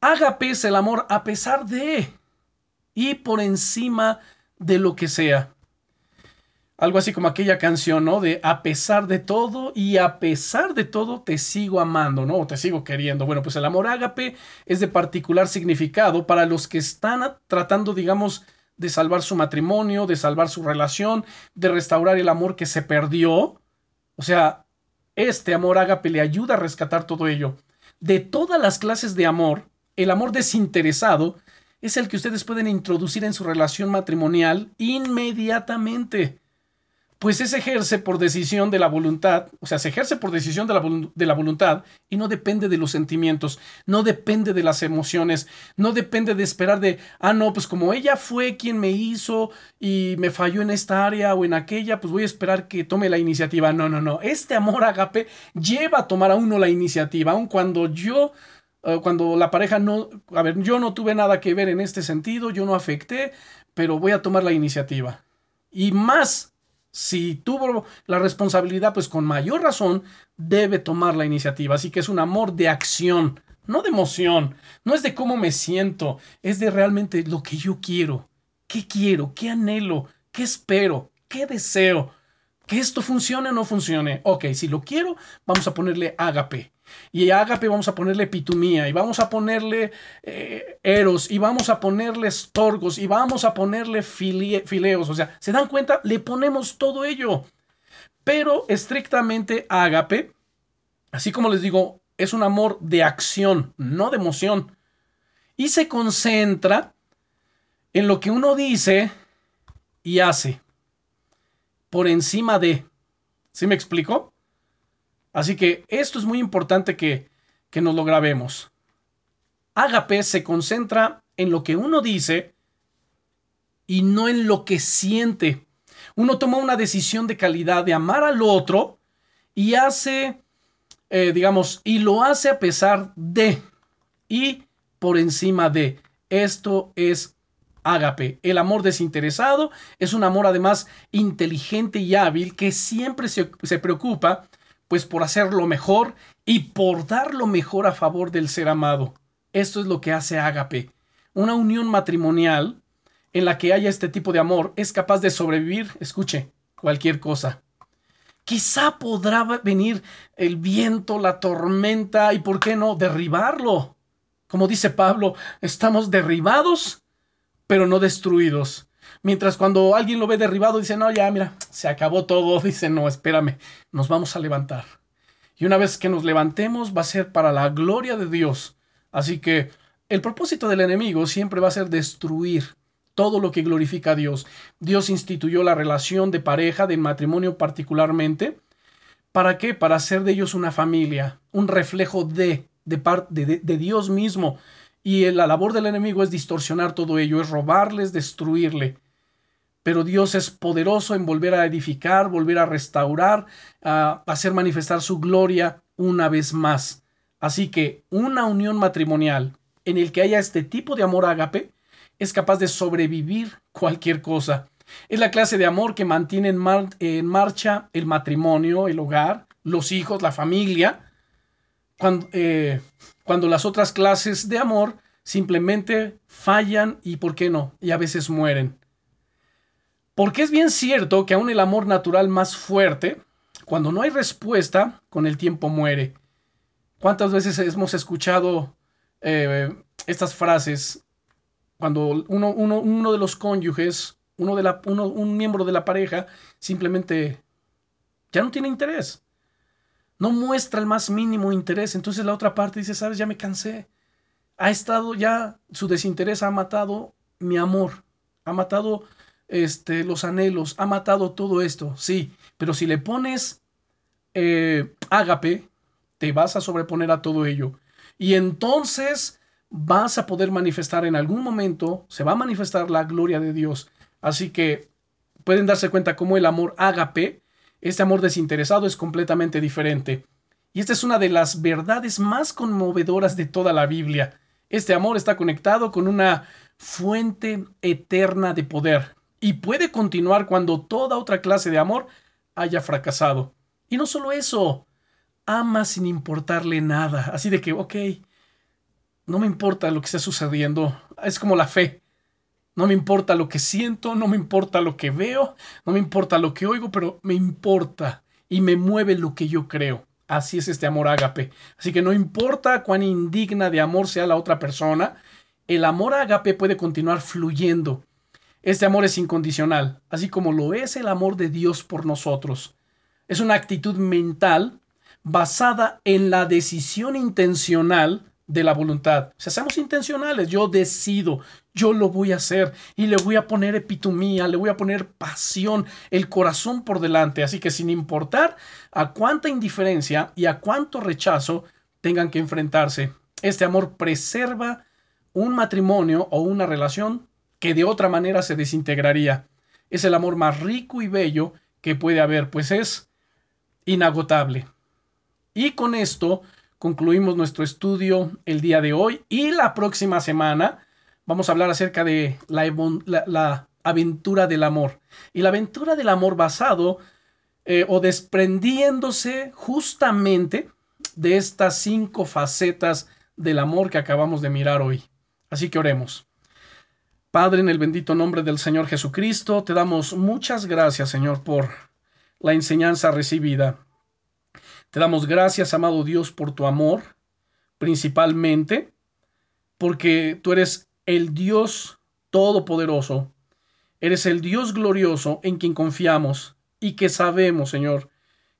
[SPEAKER 1] Ágape es el amor a pesar de y por encima de lo que sea. Algo así como aquella canción, ¿no? De a pesar de todo y a pesar de todo te sigo amando, ¿no? O te sigo queriendo. Bueno, pues el amor ágape es de particular significado para los que están tratando, digamos, de salvar su matrimonio, de salvar su relación, de restaurar el amor que se perdió. O sea, este amor ágape le ayuda a rescatar todo ello. De todas las clases de amor, el amor desinteresado es el que ustedes pueden introducir en su relación matrimonial inmediatamente pues se ejerce por decisión de la voluntad, o sea, se ejerce por decisión de la, de la, voluntad y no depende de los sentimientos, no depende de las emociones, no depende de esperar de, ah, no, pues como ella fue quien me hizo y me falló en esta área o en aquella, pues voy a esperar que tome la iniciativa. No, no, no, este amor agape lleva a tomar a uno la iniciativa, aun cuando yo eh, cuando la pareja no, a ver, yo no tuve nada que ver en este sentido, yo no afecté, pero voy a tomar la iniciativa. Y más si tuvo la responsabilidad, pues con mayor razón debe tomar la iniciativa. Así que es un amor de acción, no de emoción. No es de cómo me siento, es de realmente lo que yo quiero. ¿Qué quiero? ¿Qué anhelo? ¿Qué espero? ¿Qué deseo? Que esto funcione o no funcione. Ok, si lo quiero, vamos a ponerle ágape. Y Ágape vamos a ponerle pitumía, y vamos a ponerle eh, eros, y vamos a ponerle estorgos, y vamos a ponerle fileos. O sea, ¿se dan cuenta? Le ponemos todo ello. Pero estrictamente Ágape, así como les digo, es un amor de acción, no de emoción. Y se concentra en lo que uno dice y hace. Por encima de. ¿Sí me explico? Así que esto es muy importante que, que nos lo grabemos. Ágape se concentra en lo que uno dice y no en lo que siente. Uno toma una decisión de calidad de amar al otro y hace, eh, digamos, y lo hace a pesar de y por encima de. Esto es ágape. El amor desinteresado es un amor además inteligente y hábil que siempre se, se preocupa pues por hacer lo mejor y por dar lo mejor a favor del ser amado. Esto es lo que hace Ágape. Una unión matrimonial en la que haya este tipo de amor es capaz de sobrevivir, escuche, cualquier cosa. Quizá podrá venir el viento, la tormenta y, ¿por qué no?, derribarlo. Como dice Pablo, estamos derribados, pero no destruidos. Mientras cuando alguien lo ve derribado dice, no, ya, mira, se acabó todo. Dice, no, espérame, nos vamos a levantar. Y una vez que nos levantemos va a ser para la gloria de Dios. Así que el propósito del enemigo siempre va a ser destruir todo lo que glorifica a Dios. Dios instituyó la relación de pareja, de matrimonio particularmente. ¿Para qué? Para hacer de ellos una familia, un reflejo de, de, de, de Dios mismo. Y la labor del enemigo es distorsionar todo ello, es robarles, destruirle pero Dios es poderoso en volver a edificar, volver a restaurar, a hacer manifestar su gloria una vez más. Así que una unión matrimonial en el que haya este tipo de amor ágape es capaz de sobrevivir cualquier cosa. Es la clase de amor que mantiene en, marcha el matrimonio, el hogar, los hijos, la familia. Cuando, eh, cuando las otras clases de amor simplemente fallan y, ¿por qué no? Y a veces mueren. Porque es bien cierto que aún el amor natural más fuerte, cuando no hay respuesta, con el tiempo muere. ¿Cuántas veces hemos escuchado eh, estas frases cuando uno, uno, de los cónyuges, uno de la, un miembro de la pareja, simplemente ya no tiene interés? No muestra el más mínimo interés. Entonces la otra parte dice, sabes, ya me cansé. Ha estado ya, su desinterés ha matado mi amor, ha matado este, los anhelos, ha matado todo esto, sí, pero si le pones eh, ágape, te vas a sobreponer a todo ello. Y entonces vas a poder manifestar en algún momento, se va a manifestar la gloria de Dios. Así que pueden darse cuenta cómo el amor ágape, este amor desinteresado, es completamente diferente. Y esta es una de las verdades más conmovedoras de toda la Biblia. Este amor está conectado con una fuente eterna de poder y puede continuar cuando toda otra clase de amor haya fracasado. Y no solo eso, ama sin importarle nada. Así de que, ok, no me importa lo que esté sucediendo. Es como la fe. No me importa lo que siento, no me importa lo que veo, no me importa lo que oigo, pero me importa y me mueve lo que yo creo. Así es este amor ágape. Así que no importa cuán indigna de amor sea la otra persona, el amor ágape puede continuar fluyendo este amor es incondicional, así como lo es el amor de Dios por nosotros. Es una actitud mental basada en la decisión intencional de la voluntad. O sea, seamos intencionales. Yo decido, yo lo voy a hacer y le voy a poner epitomía, le voy a poner pasión, el corazón por delante. Así que sin importar a cuánta indiferencia y a cuánto rechazo tengan que enfrentarse, este amor preserva un matrimonio o una relación que de otra manera se desintegraría. Es el amor más rico y bello que puede haber, pues es inagotable. Y con esto concluimos nuestro estudio el día de hoy y la próxima semana vamos a hablar acerca de la, aventura del amor. Y la aventura del amor basado eh, o desprendiéndose justamente de estas cinco facetas del amor que acabamos de mirar hoy. Así que oremos. Padre, en el bendito nombre del Señor Jesucristo, te damos muchas gracias, Señor, por la enseñanza recibida. Te damos gracias, amado Dios, por tu amor, principalmente porque tú eres el Dios todopoderoso, eres el Dios glorioso en quien confiamos y que sabemos, Señor,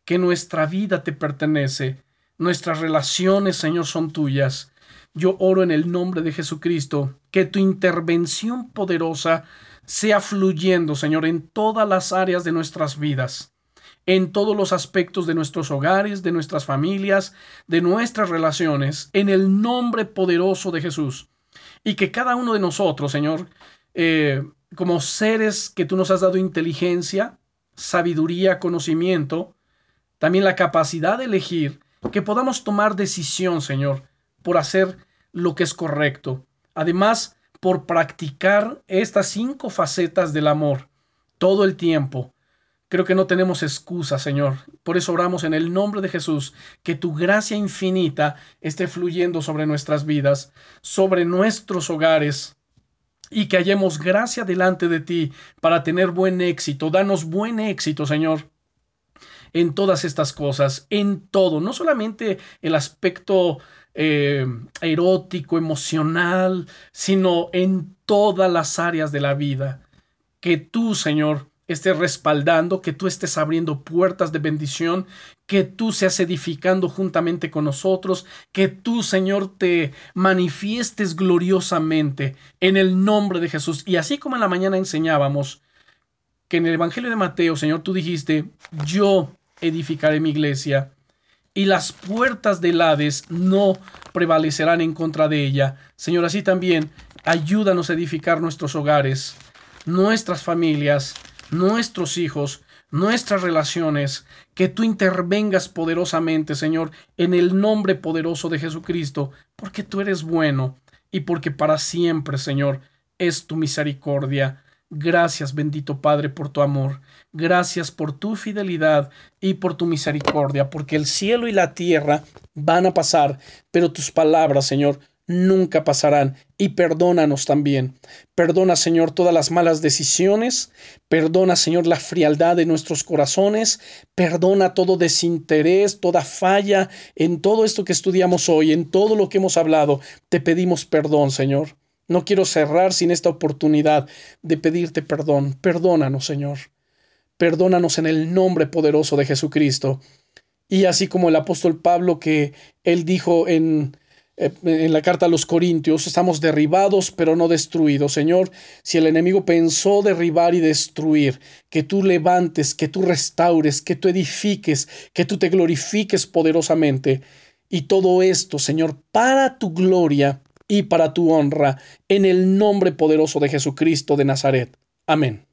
[SPEAKER 1] que nuestra vida te pertenece, nuestras relaciones, Señor, son tuyas. Yo oro en el nombre de Jesucristo, que tu intervención poderosa sea fluyendo, Señor, en todas las áreas de nuestras vidas, en todos los aspectos de nuestros hogares, de nuestras familias, de nuestras relaciones, en el nombre poderoso de Jesús. Y que cada uno de nosotros, Señor, eh, como seres que tú nos has dado inteligencia, sabiduría, conocimiento, también la capacidad de elegir, que podamos tomar decisión, Señor, por hacer lo que es correcto. Además, por practicar estas cinco facetas del amor todo el tiempo. Creo que no tenemos excusa, Señor. Por eso oramos en el nombre de Jesús, que tu gracia infinita esté fluyendo sobre nuestras vidas, sobre nuestros hogares, y que hallemos gracia delante de ti para tener buen éxito. Danos buen éxito, Señor, en todas estas cosas, en todo, no solamente el aspecto eh, erótico, emocional, sino en todas las áreas de la vida. Que tú, Señor, estés respaldando, que tú estés abriendo puertas de bendición, que tú seas edificando juntamente con nosotros, que tú, Señor, te manifiestes gloriosamente en el nombre de Jesús. Y así como en la mañana enseñábamos que en el Evangelio de Mateo, Señor, tú dijiste, yo edificaré mi iglesia y las puertas del Hades no prevalecerán en contra de ella. Señor, así también ayúdanos a edificar nuestros hogares, nuestras familias, nuestros hijos, nuestras relaciones, que tú intervengas poderosamente, Señor, en el nombre poderoso de Jesucristo, porque tú eres bueno y porque para siempre, Señor, es tu misericordia. Gracias, bendito Padre, por tu amor. Gracias por tu fidelidad y por tu misericordia, porque el cielo y la tierra van a pasar, pero tus palabras, Señor, nunca pasarán. Y perdónanos también. Perdona, Señor, todas las malas decisiones. Perdona, Señor, la frialdad de nuestros corazones. Perdona todo desinterés, toda falla en todo esto que estudiamos hoy, en todo lo que hemos hablado. Te pedimos perdón, Señor. No quiero cerrar sin esta oportunidad de pedirte perdón. Perdónanos, Señor. Perdónanos en el nombre poderoso de Jesucristo. Y así como el apóstol Pablo que él dijo en en la carta a los Corintios, estamos derribados pero no destruidos. Señor, si el enemigo pensó derribar y destruir, que tú levantes, que tú restaures, que tú edifiques, que tú te glorifiques poderosamente. Y todo esto, Señor, para tu gloria y para tu honra, en el nombre poderoso de Jesucristo de Nazaret. Amén.